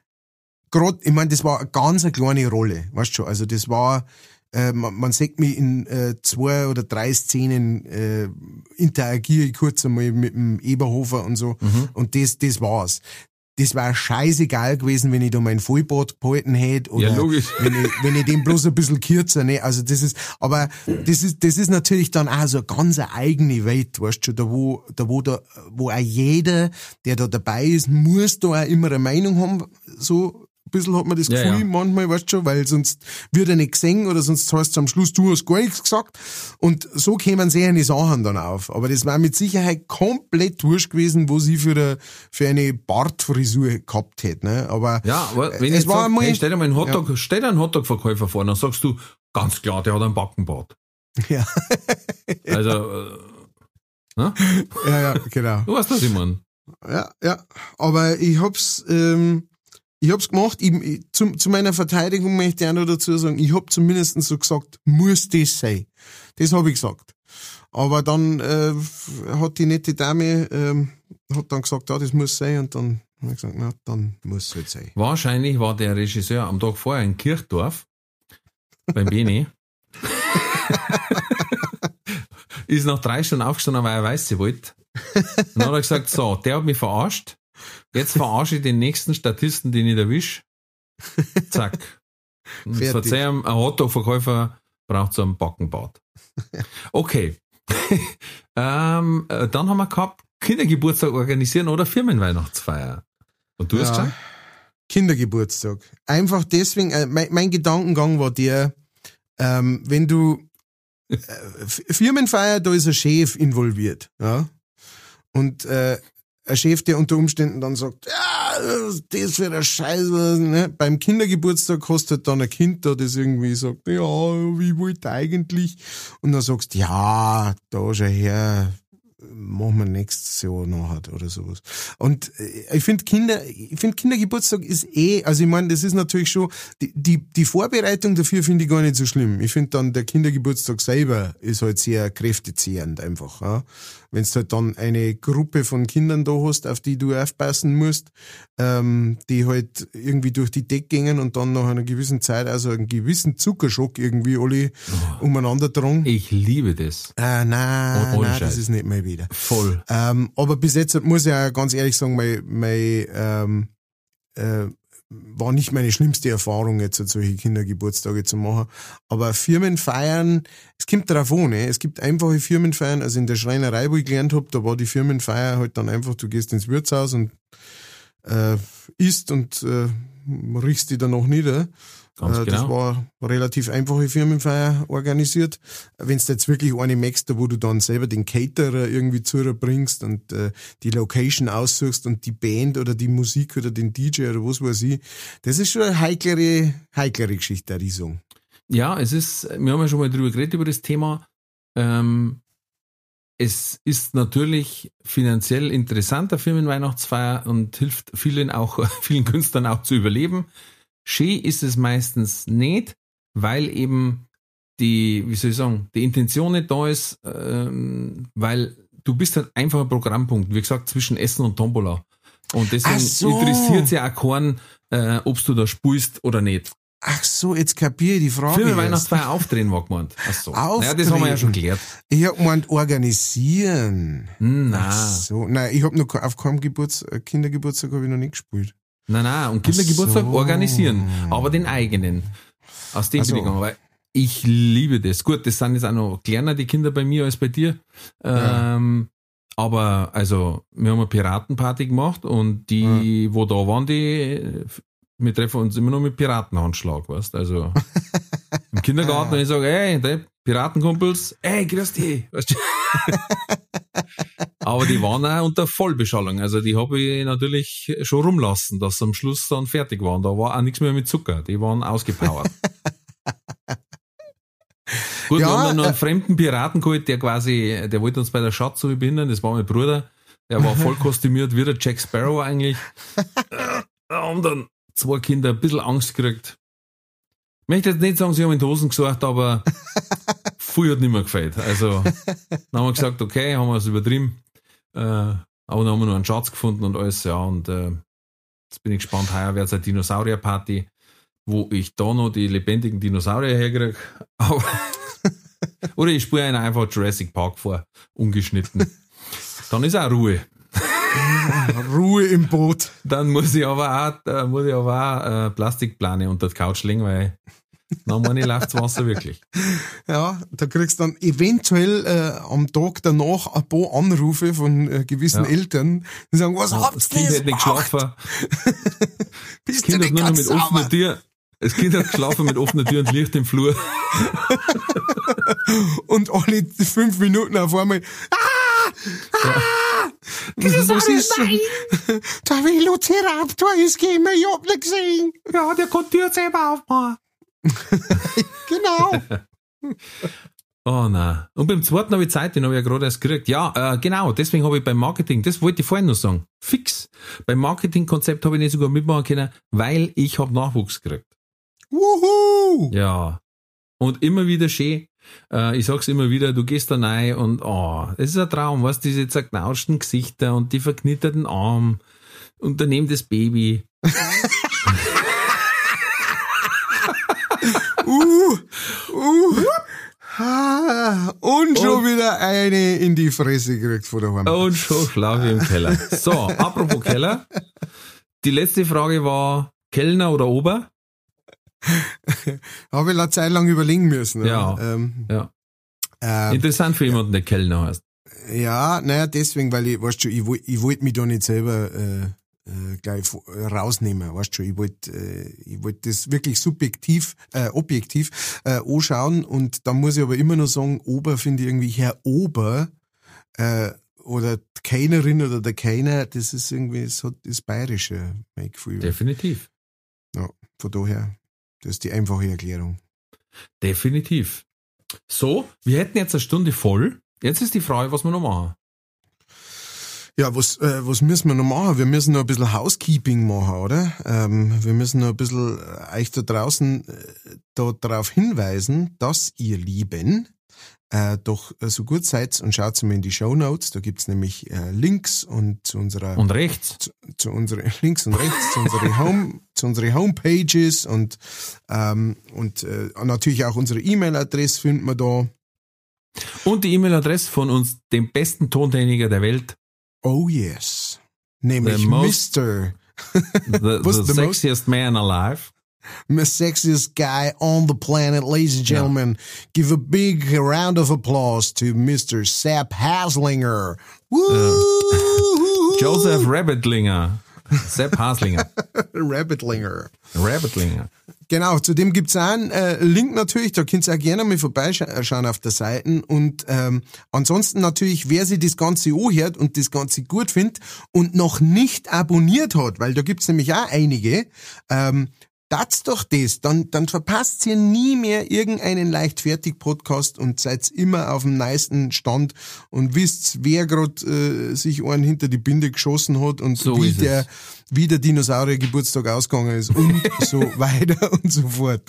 Gerade, ich meine, das war eine ganz eine kleine Rolle, weißt du schon, also das war äh, man, man sieht mich in äh, zwei oder drei Szenen äh, interagiere ich kurz einmal mit dem Eberhofer und so mhm. und das, das war's. Das war scheißegal gewesen, wenn ich da mein Vollbart gehalten hätte oder ja, logisch. <laughs> wenn ich, wenn ich den bloß ein bisschen kürzer, ne? Also das ist, aber das ist, das ist natürlich dann auch so eine ganz eigene Welt, weißt du, da wo, da wo da, wo auch jeder, der da dabei ist, muss da auch immer eine Meinung haben, so bisschen hat man das Gefühl, ja, ja. manchmal, weißt du schon, weil sonst wird er nicht gesehen oder sonst heißt es am Schluss, du hast gar nichts gesagt. Und so kämen sehr eine Sachen dann auf. Aber das war mit Sicherheit komplett wurscht gewesen, wo sie für eine, für eine Bartfrisur gehabt hätte, ne? Aber, ja, aber wenn es war sag, einmal, hey, stell dir mal einen Hotdog, ja. stell dir einen Hotdog-Verkäufer vor, dann sagst du, ganz klar, der hat einen Backenbart. Ja. <laughs> also, äh, ne? Ja, ja, genau. Du weißt, was ich meine. Ja, ja. Aber ich hab's, ähm, ich hab's gemacht, ich, zu, zu meiner Verteidigung möchte ich auch noch dazu sagen, ich hab zumindest so gesagt, muss das sein. Das habe ich gesagt. Aber dann äh, hat die nette Dame ähm, hat dann gesagt, ja, das muss sein und dann habe ich gesagt, na, dann muss es halt sein. Wahrscheinlich war der Regisseur am Tag vorher in Kirchdorf beim Beni. <laughs> ist nach drei Stunden aufgestanden, weil er weiß, sie wollte. Dann hat er gesagt, so, der hat mich verarscht. Jetzt verarsche ich den nächsten Statisten, den ich erwische. Zack. <laughs> Und verzeih ein Hotdog-Verkäufer braucht so einen Backenbart. Okay. <laughs> ähm, äh, dann haben wir gehabt, Kindergeburtstag organisieren oder Firmenweihnachtsfeier. Und du ja, hast gesagt? Kindergeburtstag. Einfach deswegen, äh, mein, mein, Gedankengang war der, ähm, wenn du äh, Firmenfeier, da ist ein Chef involviert, ja. Und äh, ein Chef, der unter Umständen dann sagt, ja, das für ein Scheiße. Ne? Beim Kindergeburtstag hast du halt dann ein Kind da, das irgendwie sagt, ja, wie wollte eigentlich? Und dann sagst, ja, da schau her, machen wir nächstes Jahr noch oder sowas. Und äh, ich finde Kinder, ich finde Kindergeburtstag ist eh, also ich meine, das ist natürlich schon, die, die, die Vorbereitung dafür finde ich gar nicht so schlimm. Ich finde dann der Kindergeburtstag selber ist halt sehr kräftezehrend einfach. Ja? Wenn du halt dann eine Gruppe von Kindern da hast, auf die du aufpassen musst, ähm, die halt irgendwie durch die Decke gingen und dann nach einer gewissen Zeit, also einen gewissen Zuckerschock irgendwie alle oh. umeinander dran. Ich liebe das. Äh, nein, oh, nein, das ist nicht mehr wieder. Voll. Ähm, aber bis jetzt muss ich ja ganz ehrlich sagen, mein, mein ähm, äh, war nicht meine schlimmste Erfahrung, jetzt solche Kindergeburtstage zu machen. Aber Firmenfeiern, es kommt darauf an, ne? es gibt einfache Firmenfeiern, also in der Schreinerei, wo ich gelernt habe, da war die Firmenfeier halt dann einfach, du gehst ins Wirtshaus und äh, isst und äh, riechst die dann noch nieder. Ganz äh, genau. Das war relativ einfache Firmenfeier organisiert. Wenn du jetzt wirklich eine merkst, wo du dann selber den Caterer irgendwie bringst und äh, die Location aussuchst und die Band oder die Musik oder den DJ oder was weiß ich, das ist schon eine heiklere, heiklere Geschichte, die Risung. Ja, es ist, wir haben ja schon mal drüber geredet über das Thema. Ähm, es ist natürlich finanziell interessanter Firmenweihnachtsfeier und hilft vielen auch, <laughs> vielen Künstlern auch zu überleben. Schön ist es meistens nicht, weil eben die, wie soll ich sagen, die Intention nicht da ist, ähm, weil du bist halt einfach ein Programmpunkt, wie gesagt, zwischen Essen und Tombola. Und deswegen so. interessiert sich auch keinen, äh, ob du da spulst oder nicht. Ach so, jetzt kapiere ich die Frage. Für. Weihnachtsfeier aufdrehen war gemeint. Ach so. Auftreten. Ja, das haben wir ja schon geklärt. Ich hab gemeint, organisieren. Hm, Ach Nein, so. Nein, ich hab noch auf keinem Geburts Kindergeburtstag habe ich noch nicht gespielt. Nein, nein. Und Kindergeburtstag so. organisieren. Aber den eigenen. Aus dem Ach so. bin ich gegangen. Weil ich liebe das. Gut, das sind jetzt auch noch kleiner, die Kinder bei mir als bei dir. Ähm, aber also, wir haben eine Piratenparty gemacht und die, wo da waren, die, wir treffen uns immer noch mit Piratenhandschlag, weißt Also <laughs> im Kindergarten, wenn ich sage, ey, die Piratenkumpels, ey, grüß dich. Weißt du? <laughs> aber die waren auch unter Vollbeschallung. Also die habe ich natürlich schon rumlassen, dass sie am Schluss dann fertig waren. Da war auch nichts mehr mit Zucker. Die waren ausgepowert. <laughs> Gut, Ja, wir haben dann noch einen äh, fremden Piraten geholt, der quasi, der wollte uns bei der Schatzsuche behindern, das war mein Bruder. Der war voll kostümiert wie der Jack Sparrow eigentlich. Haben dann zwei Kinder ein bisschen Angst gekriegt. Ich möchte jetzt nicht sagen, sie haben in die Hosen gesucht, aber <laughs> viel hat nicht mehr gefällt. Also, dann haben wir gesagt, okay, haben wir es übertrieben. Äh, aber dann haben wir noch einen Schatz gefunden und alles, ja, und äh, jetzt bin ich gespannt, heuer wird es eine Dinosaurierparty, wo ich da noch die lebendigen Dinosaurier herkriege. <laughs> Oder ich spüre einen einfach Jurassic Park vor, ungeschnitten. Dann ist auch Ruhe. <laughs> Ruhe im Boot. Dann muss ich aber auch, muss ich aber auch äh, Plastikplane unter die Couch legen, weil dann meine ich, läuft's Wasser wirklich. Ja, da kriegst du dann eventuell äh, am Tag danach ein paar Anrufe von äh, gewissen Ja. Eltern, die sagen, was habt Das ihr <laughs> Kind jetzt hat nicht geschlafen. Das Kind hat nicht nur noch mit sauber? offener Tür. Das Kind hat geschlafen mit offener Tür und Licht im Flur. <laughs> Und alle fünf Minuten auf einmal, ah, ah, was ist Der Velociraptor ist gekommen, ich hab nicht gesehen. Ja, der kann die Tür selber aufmachen. Genau. <laughs> Oh nein. Und beim zweiten habe ich Zeit, den habe ich ja gerade erst gekriegt. Ja, äh, genau, deswegen habe ich beim Marketing, das wollte ich vorhin noch sagen, fix. Beim Marketingkonzept habe ich nicht sogar mitmachen können, weil ich habe Nachwuchs gekriegt. Wuhu! Ja. Und immer wieder schön. Äh, ich sag's immer wieder, du gehst da rein und oh, es ist ein Traum, weißt diese zerknautschten Gesichter und die verknitterten Arme und daneben das Baby. <laughs> Uh, uh. Ah, und schon Und- wieder eine in die Fresse gekriegt von der Heim. Und schon schlafe ich im Keller. So, apropos Keller. <laughs> Die letzte Frage war Kellner oder Ober? <laughs> Habe ich eine Zeit lang überlegen müssen. Ja. Ähm, Ja. äh, Interessant für jemanden, der Kellner heißt. ja, naja, deswegen, weil ich, weißt du, ich, ich wollte mich da nicht selber äh, äh, gleich rausnehmen, weißt du, ich wollte äh, ich wollt das wirklich subjektiv, äh, objektiv äh, anschauen und dann muss ich aber immer noch sagen, Ober finde ich irgendwie, Herr Ober äh, oder die Kellnerin oder der Kellner, das ist irgendwie, das hat das Bayerische, mein Gefühl. Definitiv. Von daher, das ist die einfache Erklärung. Definitiv. So, wir hätten jetzt eine Stunde voll. Jetzt ist die Frage, was wir noch machen. Ja, was, äh, was müssen wir noch machen? Wir müssen noch ein bisschen Housekeeping machen, oder? Ähm, wir müssen noch ein bisschen äh, euch da draußen äh, da darauf hinweisen, dass ihr Lieben äh, doch äh, so gut seid und schaut mal in die Show Notes. Da gibt's nämlich äh, Links und zu unserer Und rechts. zu, zu unsere <laughs> links und rechts zu unsere Home zu unsere Homepages und ähm, und äh, natürlich auch unsere E-Mail-Adresse finden wir da. Und die E-Mail-Adresse von uns, dem besten Tontechniker der Welt, Oh yes, nämlich The most- Mr. <laughs> the, the the most- sexiest man alive. The sexiest guy on the planet, ladies and gentlemen. Give a big round of applause to Mr. Sepp Haslinger. Woo! Joseph Rabbitlinger. Sepp Haslinger. <laughs> Rabbitlinger. Rabbitlinger. Genau, zu dem gibt's auch einen äh, Link natürlich, da könnt ihr auch gerne mal vorbeischauen auf der Seite. Und ähm, ansonsten natürlich, wer sich das Ganze anhört und das Ganze gut findet und noch nicht abonniert hat, weil da gibt's nämlich auch einige, ähm, Tat's doch das, dann, dann verpasst ihr nie mehr irgendeinen Leichtfertig-Podcast und seid immer auf dem neuesten Stand und wisst, wer grad äh, sich einen hinter die Binde geschossen hat und So wie der es. wie der Dinosaurier-Geburtstag ausgegangen ist und <laughs> so weiter und so fort.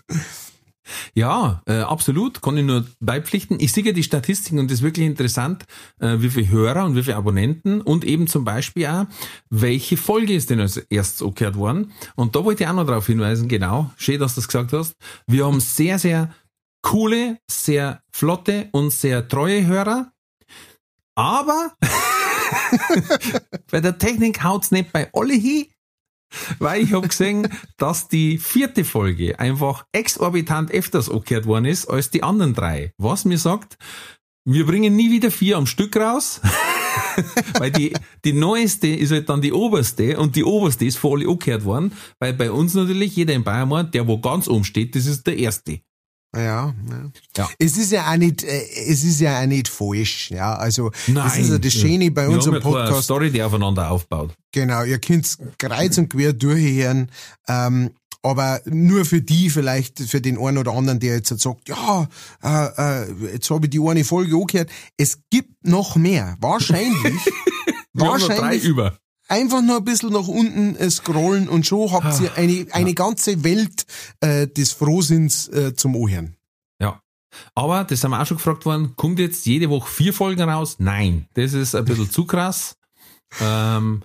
Ja, äh, absolut, kann ich nur beipflichten. Ich sehe ja die Statistiken und das ist wirklich interessant, äh, wie viele Hörer und wie viele Abonnenten und eben zum Beispiel auch, welche Folge ist denn als erstes angehört worden. Und da wollte ich auch noch darauf hinweisen, genau, schön, dass du das gesagt hast. Wir haben sehr, sehr coole, sehr flotte und sehr treue Hörer. Aber <laughs> bei der Technik haut's nicht bei alle hin. Weil ich habe gesehen, dass die vierte Folge einfach exorbitant öfters angehört worden ist als die anderen drei. Was mir sagt, wir bringen nie wieder vier am Stück raus. <laughs> weil die, die neueste ist halt dann die oberste und die oberste ist voll angehört worden, weil bei uns natürlich jeder in Bayern meint, der wo ganz oben steht, das ist der erste. Ja, ja. ja. Es ist ja auch nicht, äh, es ist ja auch nicht falsch, ja. Also, Nein, das ist ja das Schöne bei wir unserem haben ja Podcast. Story, die aufeinander aufbaut. Genau, ihr könnt kreuz und quer durchhören, ähm, aber nur für die vielleicht, für den einen oder anderen, der jetzt sagt, ja, äh, äh, jetzt habe ich die eine Folge angehört. Es gibt noch mehr. Wahrscheinlich. <laughs> Haben noch drei wahrscheinlich über. Einfach nur ein bisschen nach unten äh, scrollen und schon habt ihr eine, eine ganze Welt äh, des Frohsinns äh, zum Ohren. Ja. Aber, das haben wir auch schon gefragt worden, kommt jetzt jede Woche vier Folgen raus? Nein. Das ist ein bisschen zu krass. <laughs> Ähm,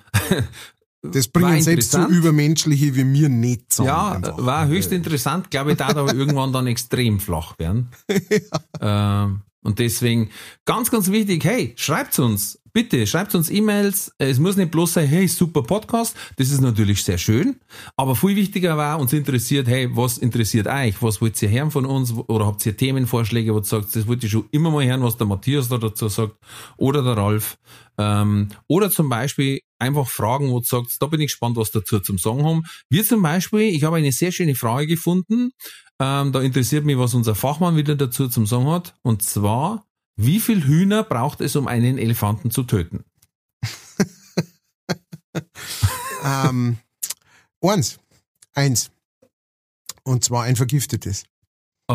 Das bringen selbst so. Übermenschliche wie mir nicht zusammen. ja, einfach. war höchst interessant, glaube ich, da aber <laughs> irgendwann dann extrem flach werden. <laughs> ähm, und deswegen ganz, ganz wichtig, hey, schreibt uns, bitte, schreibt uns E-Mails. Es muss nicht bloß sein, hey, super Podcast. Das ist natürlich sehr schön. Aber viel wichtiger war, uns interessiert, hey, was interessiert euch? Was wollt ihr hören von uns? Oder habt ihr Themenvorschläge, wo ihr sagt, das wollt ihr schon immer mal hören, was der Matthias da dazu sagt? Oder der Ralf? Ähm, oder zum Beispiel einfach Fragen, wo du sagst, da bin ich gespannt, was dazu zum Sagen haben. Wir zum Beispiel, ich habe eine sehr schöne Frage gefunden. Ähm, da interessiert mich, was unser Fachmann wieder dazu zum Sagen hat. Und zwar, wie viel Hühner braucht es, um einen Elefanten zu töten? <laughs> ähm, eins. Eins. Und zwar ein vergiftetes. Äh,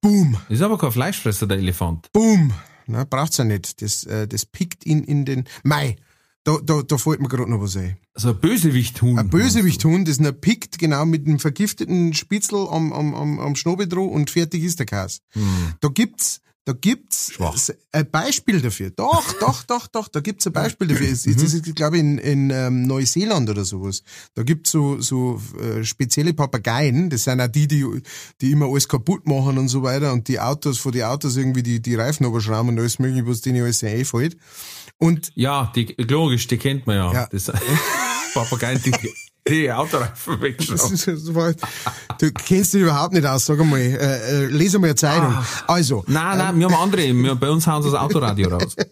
Boom. ist aber kein Fleischfresser, der Elefant. Boom. Na, braucht's ja nicht. Das, äh, das pickt ihn in den. Mei, da, da, da fällt mir gerade noch was ein. Also ein Bösewichthuhn. Ein Bösewichthund, das ihn pickt, genau mit einem vergifteten Spitzel am, am, am, am Schnobedroh und fertig ist der Käse. Hm. Da gibt's, da gibt's Schwach. ein Beispiel dafür. Doch, <laughs> doch, doch, doch, da gibt's ein Beispiel dafür. Das ist, glaube ich, in, in ähm, Neuseeland oder sowas. Da gibt's so, so äh, spezielle Papageien, das sind auch die, die, die immer alles kaputt machen und so weiter und die Autos, vor die Autos irgendwie die, die Reifen überschrauben und alles mögliche, was denen alles einfällt. Und Ja, die, logisch, die kennt man ja. Ja. Das, <laughs> Papageien, die, <laughs> die Autoreifen <laughs> Das das du kennst dich überhaupt nicht aus, sag einmal. Äh, äh, lese mal eine Zeitung. Ah. Also, Nein, nein, wir haben andere. Wir, bei uns hauen sie das Autoradio raus. <laughs>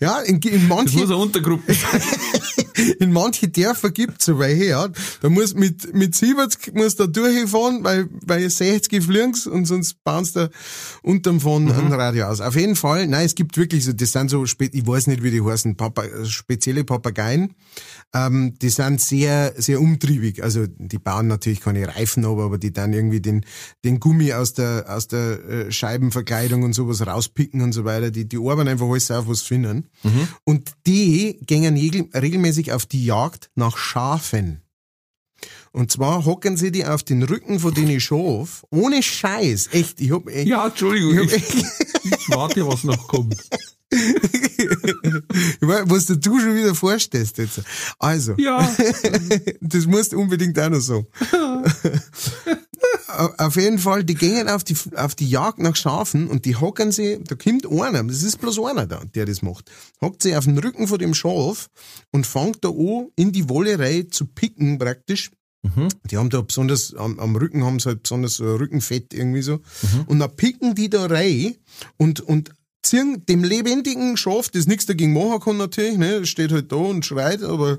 ja, in, in Das manchen muss eine Untergruppe sein. <laughs> in manche Dörfer gibt's so welche, ja. Da muss mit, mit 70 muss da durchfahren, weil, weil 60 fliegen und sonst bauen sie da unterm von ein Radio aus. Auf jeden Fall, nein, es gibt wirklich so, das sind so, ich weiß nicht, wie die heißen, Papa, spezielle Papageien. Ähm, die sind sehr, sehr umtriebig. Also, die bauen natürlich keine Reifen ab, aber die dann irgendwie den, den Gummi aus der, aus der äh, Scheibenverkleidung und sowas rauspicken und so weiter. Die, die arbeiten einfach alles auf, was finden. Und die gingen jegel- auf die Jagd nach Schafen. Und zwar hocken sie die auf den Rücken von den Schaf, ohne Scheiß, echt, ich hab echt, Ja, Entschuldigung, ich hab ich, echt ich warte, was noch kommt. <laughs> was du schon wieder vorstellst jetzt. Also, Ja, <laughs> das musst du unbedingt auch noch so. <laughs> Au- auf jeden Fall, die gehen auf die, auf die Jagd nach Schafen und die hocken sie, da kommt einer, das ist bloß einer da, der das macht, hockt sie auf den Rücken von dem Schaf und fängt da an, in die Wollerei zu picken praktisch. Die haben da besonders, am, am Rücken haben sie halt besonders so Rückenfett irgendwie so. Und dann picken die da rein und, und ziehen dem lebendigen Schaf, das nichts dagegen machen kann natürlich, ne, steht halt da und schreit, aber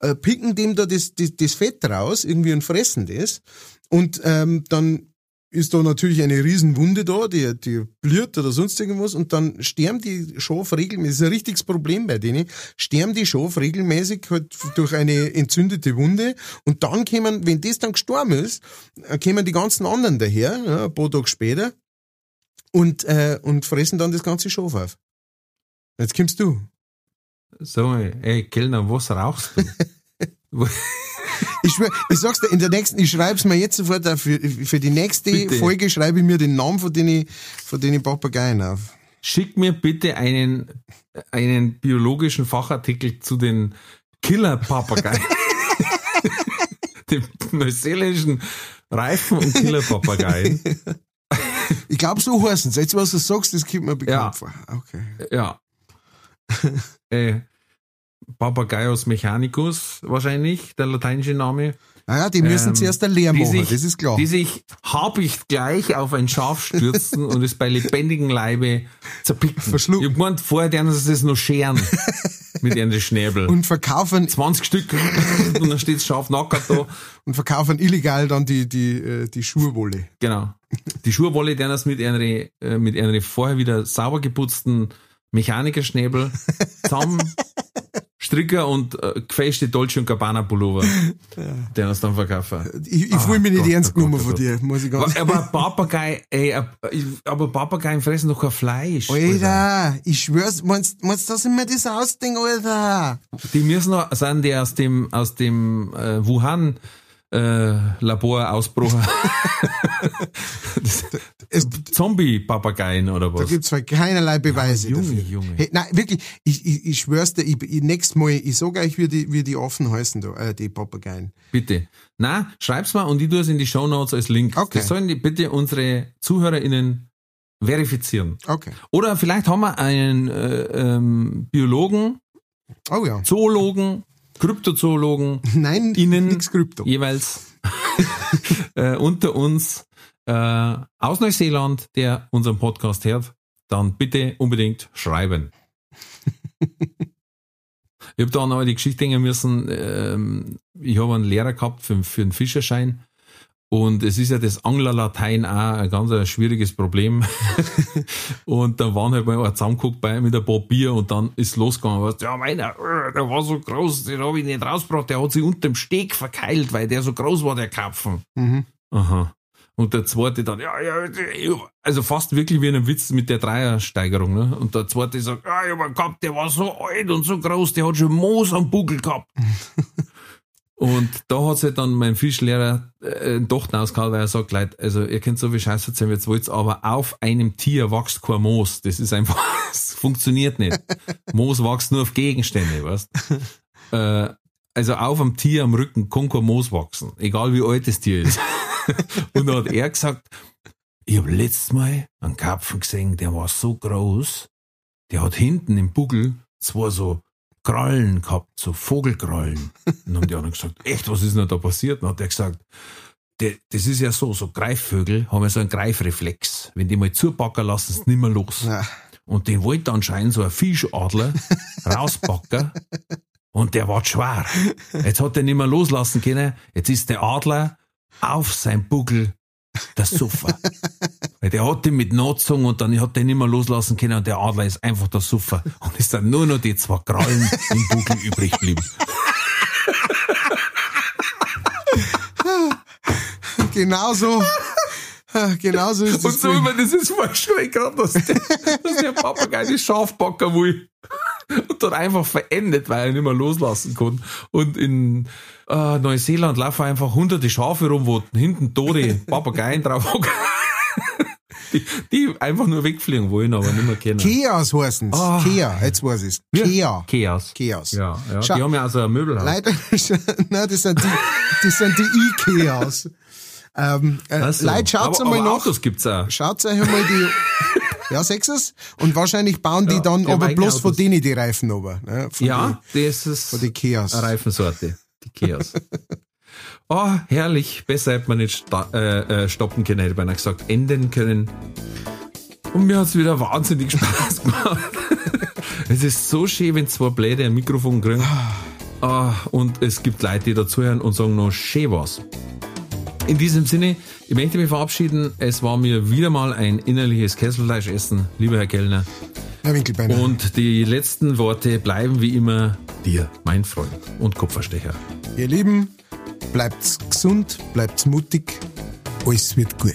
äh, picken dem da das, das, das Fett raus, irgendwie und fressen das. Und ähm, dann ist da natürlich eine Riesenwunde da, die, die blüht oder sonst irgendwas und dann sterben die Schaf regelmäßig, das ist ein richtiges Problem bei denen, sterben die Schaf regelmäßig halt durch eine entzündete Wunde und dann kämen, wenn das dann gestorben ist, äh, kämen die ganzen anderen daher, ja, ein paar Tage später und, äh, und fressen dann das ganze Schaf auf. Jetzt kommst du. so, ey, Kellner, was rauchst du? <laughs> <laughs> Ich, schwör, ich sag's dir, in der nächsten, ich schreib's mir jetzt sofort auf, für, für die nächste Bitte. Folge schreibe ich mir den Namen von den, von den Papageien auf. Schick mir bitte einen, einen biologischen Fachartikel zu den Killer-Papageien. <laughs> den neuseeländischen Reifen- und Killer-Papageien. Ich glaube, so heißen sie. Jetzt, was du sagst, das kommt mir bekannt Ja. vor. Okay. Ja. <laughs> äh, Papagaios mechanicus wahrscheinlich, der lateinische Name. Naja, die müssen Ähm, zuerst eine Lehr die machen, sich- das ist klar. Die sich habicht gleich auf ein Schaf stürzen und es bei lebendigem Leibe zerpicken. Verschlucken. Ich gemeint, vorher werden sie das noch scheren. <laughs> mit ihren Schnäbel. Und verkaufen, 20 Stück <laughs> und dann steht das Schaf nackert da. und verkaufen illegal dann die, die, äh, die Schuhwolle. Genau. Die Schuhwolle, die das mit ihren, äh, mit ihren vorher wieder sauber geputzten Mechanikerschnäbel <laughs> zusammen Stricker und äh, gefälschte Dolce und Gabbana Pullover, der das dann verkaufen. Ich, ich Ah, fühle mich nicht Gott, ernst Gott, genommen von Gott. dir, muss ich ganz Aber Papagei, ey, äh, aber Papageien fressen doch kein Fleisch. Alter, ich schwör's, meinst, meinst du, dass ich mir das ausdenke, Alter? Die müssen noch, sind die aus dem, aus dem äh, Wuhan äh, Laborausbruch. <laughs> <laughs> Es, Zombie-Papageien oder da was? gibt's halt keinerlei Beweise Junge, dafür. Junge. Hey, nein, wirklich, ich, ich, ich schwör's dir, ich, ich, nächstes Mal, ich sag euch, wie die, wie die offen heißen da, äh, die Papageien. Bitte. Na, schreib's mal und ich tue es in die Show Notes als Link. Okay. Das sollen die bitte unsere ZuhörerInnen verifizieren. Okay. Oder vielleicht haben wir einen äh, ähm, Biologen, Oh ja. Zoologen, Kryptozoologen, <laughs> Nein, Innen- nix Krypto. jeweils äh, unter uns äh, aus Neuseeland, der unseren Podcast hört, dann bitte unbedingt schreiben. <laughs> ich habe da noch die Geschichte denken müssen, ähm, ich habe einen Lehrer gehabt für, für einen Fischerschein und es ist ja das Anglerlatein auch ein ganz ein schwieriges Problem. <laughs> und da waren halt mal zusammengeguckt bei mit ein paar Bier und dann ist losgegangen. Weißt, ja, meiner, äh, der war so groß, den habe ich nicht rausgebracht, der hat sich unter dem Steg verkeilt, weil der so groß war, der Kapfen. Mhm. Aha. Und der zweite dann, ja, ja, also fast wirklich wie ein Witz mit der Dreiersteigerung, ne? Und der zweite sagt, ja, ich hab einen gehabt, der war so alt und so groß, der hat schon Moos am Buckel gehabt. <laughs> und da hat sich dann mein Fischlehrer äh, Dochten ausgehauen, weil er sagt, Leute, also ihr könnt so viel Scheiß erzählen, wie ihr wollt, aber auf einem Tier wächst kein Moos. Das ist einfach, <laughs> das funktioniert nicht. Moos wächst nur auf Gegenstände, weißt <laughs> äh, Also auf einem Tier am Rücken kann kein Moos wachsen, egal wie alt das Tier ist. <laughs> Und dann hat er gesagt, ich habe letztes Mal einen Karpfen gesehen, der war so groß, der hat hinten im Buckel zwei so Krallen gehabt, so Vogelkrallen. Und dann haben die anderen gesagt, echt, was ist denn da passiert? Dann hat er gesagt, das ist ja so, so Greifvögel haben ja so einen Greifreflex. Wenn die mal zupacken, lassen sie nicht mehr los. Ja. Und den wollte anscheinend so ein Fischadler <laughs> rauspacken. Und der war schwer. Jetzt hat er nicht mehr loslassen können. Jetzt ist der Adler auf sein Buckel das Sofa. Weil der hat den mit Notzogen und dann hat der nicht mehr loslassen können und der Adler ist einfach der Sofa. Und es sind nur noch die zwei Krallen im Buckel übrig geblieben. Genauso. Genauso ist Und es. so immer, das ist voll schön gerade, dass der, <laughs> dass der Papagei die Schafbacker will. Und dann einfach verendet, weil er nicht mehr loslassen kann. Und in äh, Neuseeland laufen einfach hunderte Schafe rum, wo hinten tote Papageien drauf <laughs> die, die einfach nur wegfliegen wollen, aber nicht mehr kennen. Chaos heißen Ah. Kea, jetzt weiß ich's. Kea. Chaos. Chaos. Ja, ja. Schau. Die haben ja also ein Möbelhaus. Leider, <laughs> nein, das sind die, das sind die Ikeas. Ähm, äh. Leute, schaut's aber, einmal aber nach. Autos gibt's auch. Schaut euch einmal die, <laughs> ja, sechses. Und wahrscheinlich bauen die Ja, dann die aber bloß von Autos. denen die Reifen runter. Ne? Von Ja, das ist von die Kias. eine Reifensorte. Die Chaos. Oh, <laughs> herrlich. Besser hätte man nicht äh, äh, stoppen können, hätte man gesagt, enden können. Und mir hat's wieder wahnsinnig <laughs> Spaß gemacht. es ist so schön, wenn zwei Blätter ein Mikrofon kriegen. Ah, und es gibt Leute, die dazuhören und sagen noch schön was. In diesem Sinne, ich möchte mich verabschieden. Es war mir wieder mal ein innerliches Kesselfleischessen, lieber Herr Kellner. Herr Winkelbeiner. Und die letzten Worte bleiben wie immer dir, mein Freund und Kupferstecher. Ihr Lieben, bleibt's gesund, bleibt's mutig. Alles wird gut.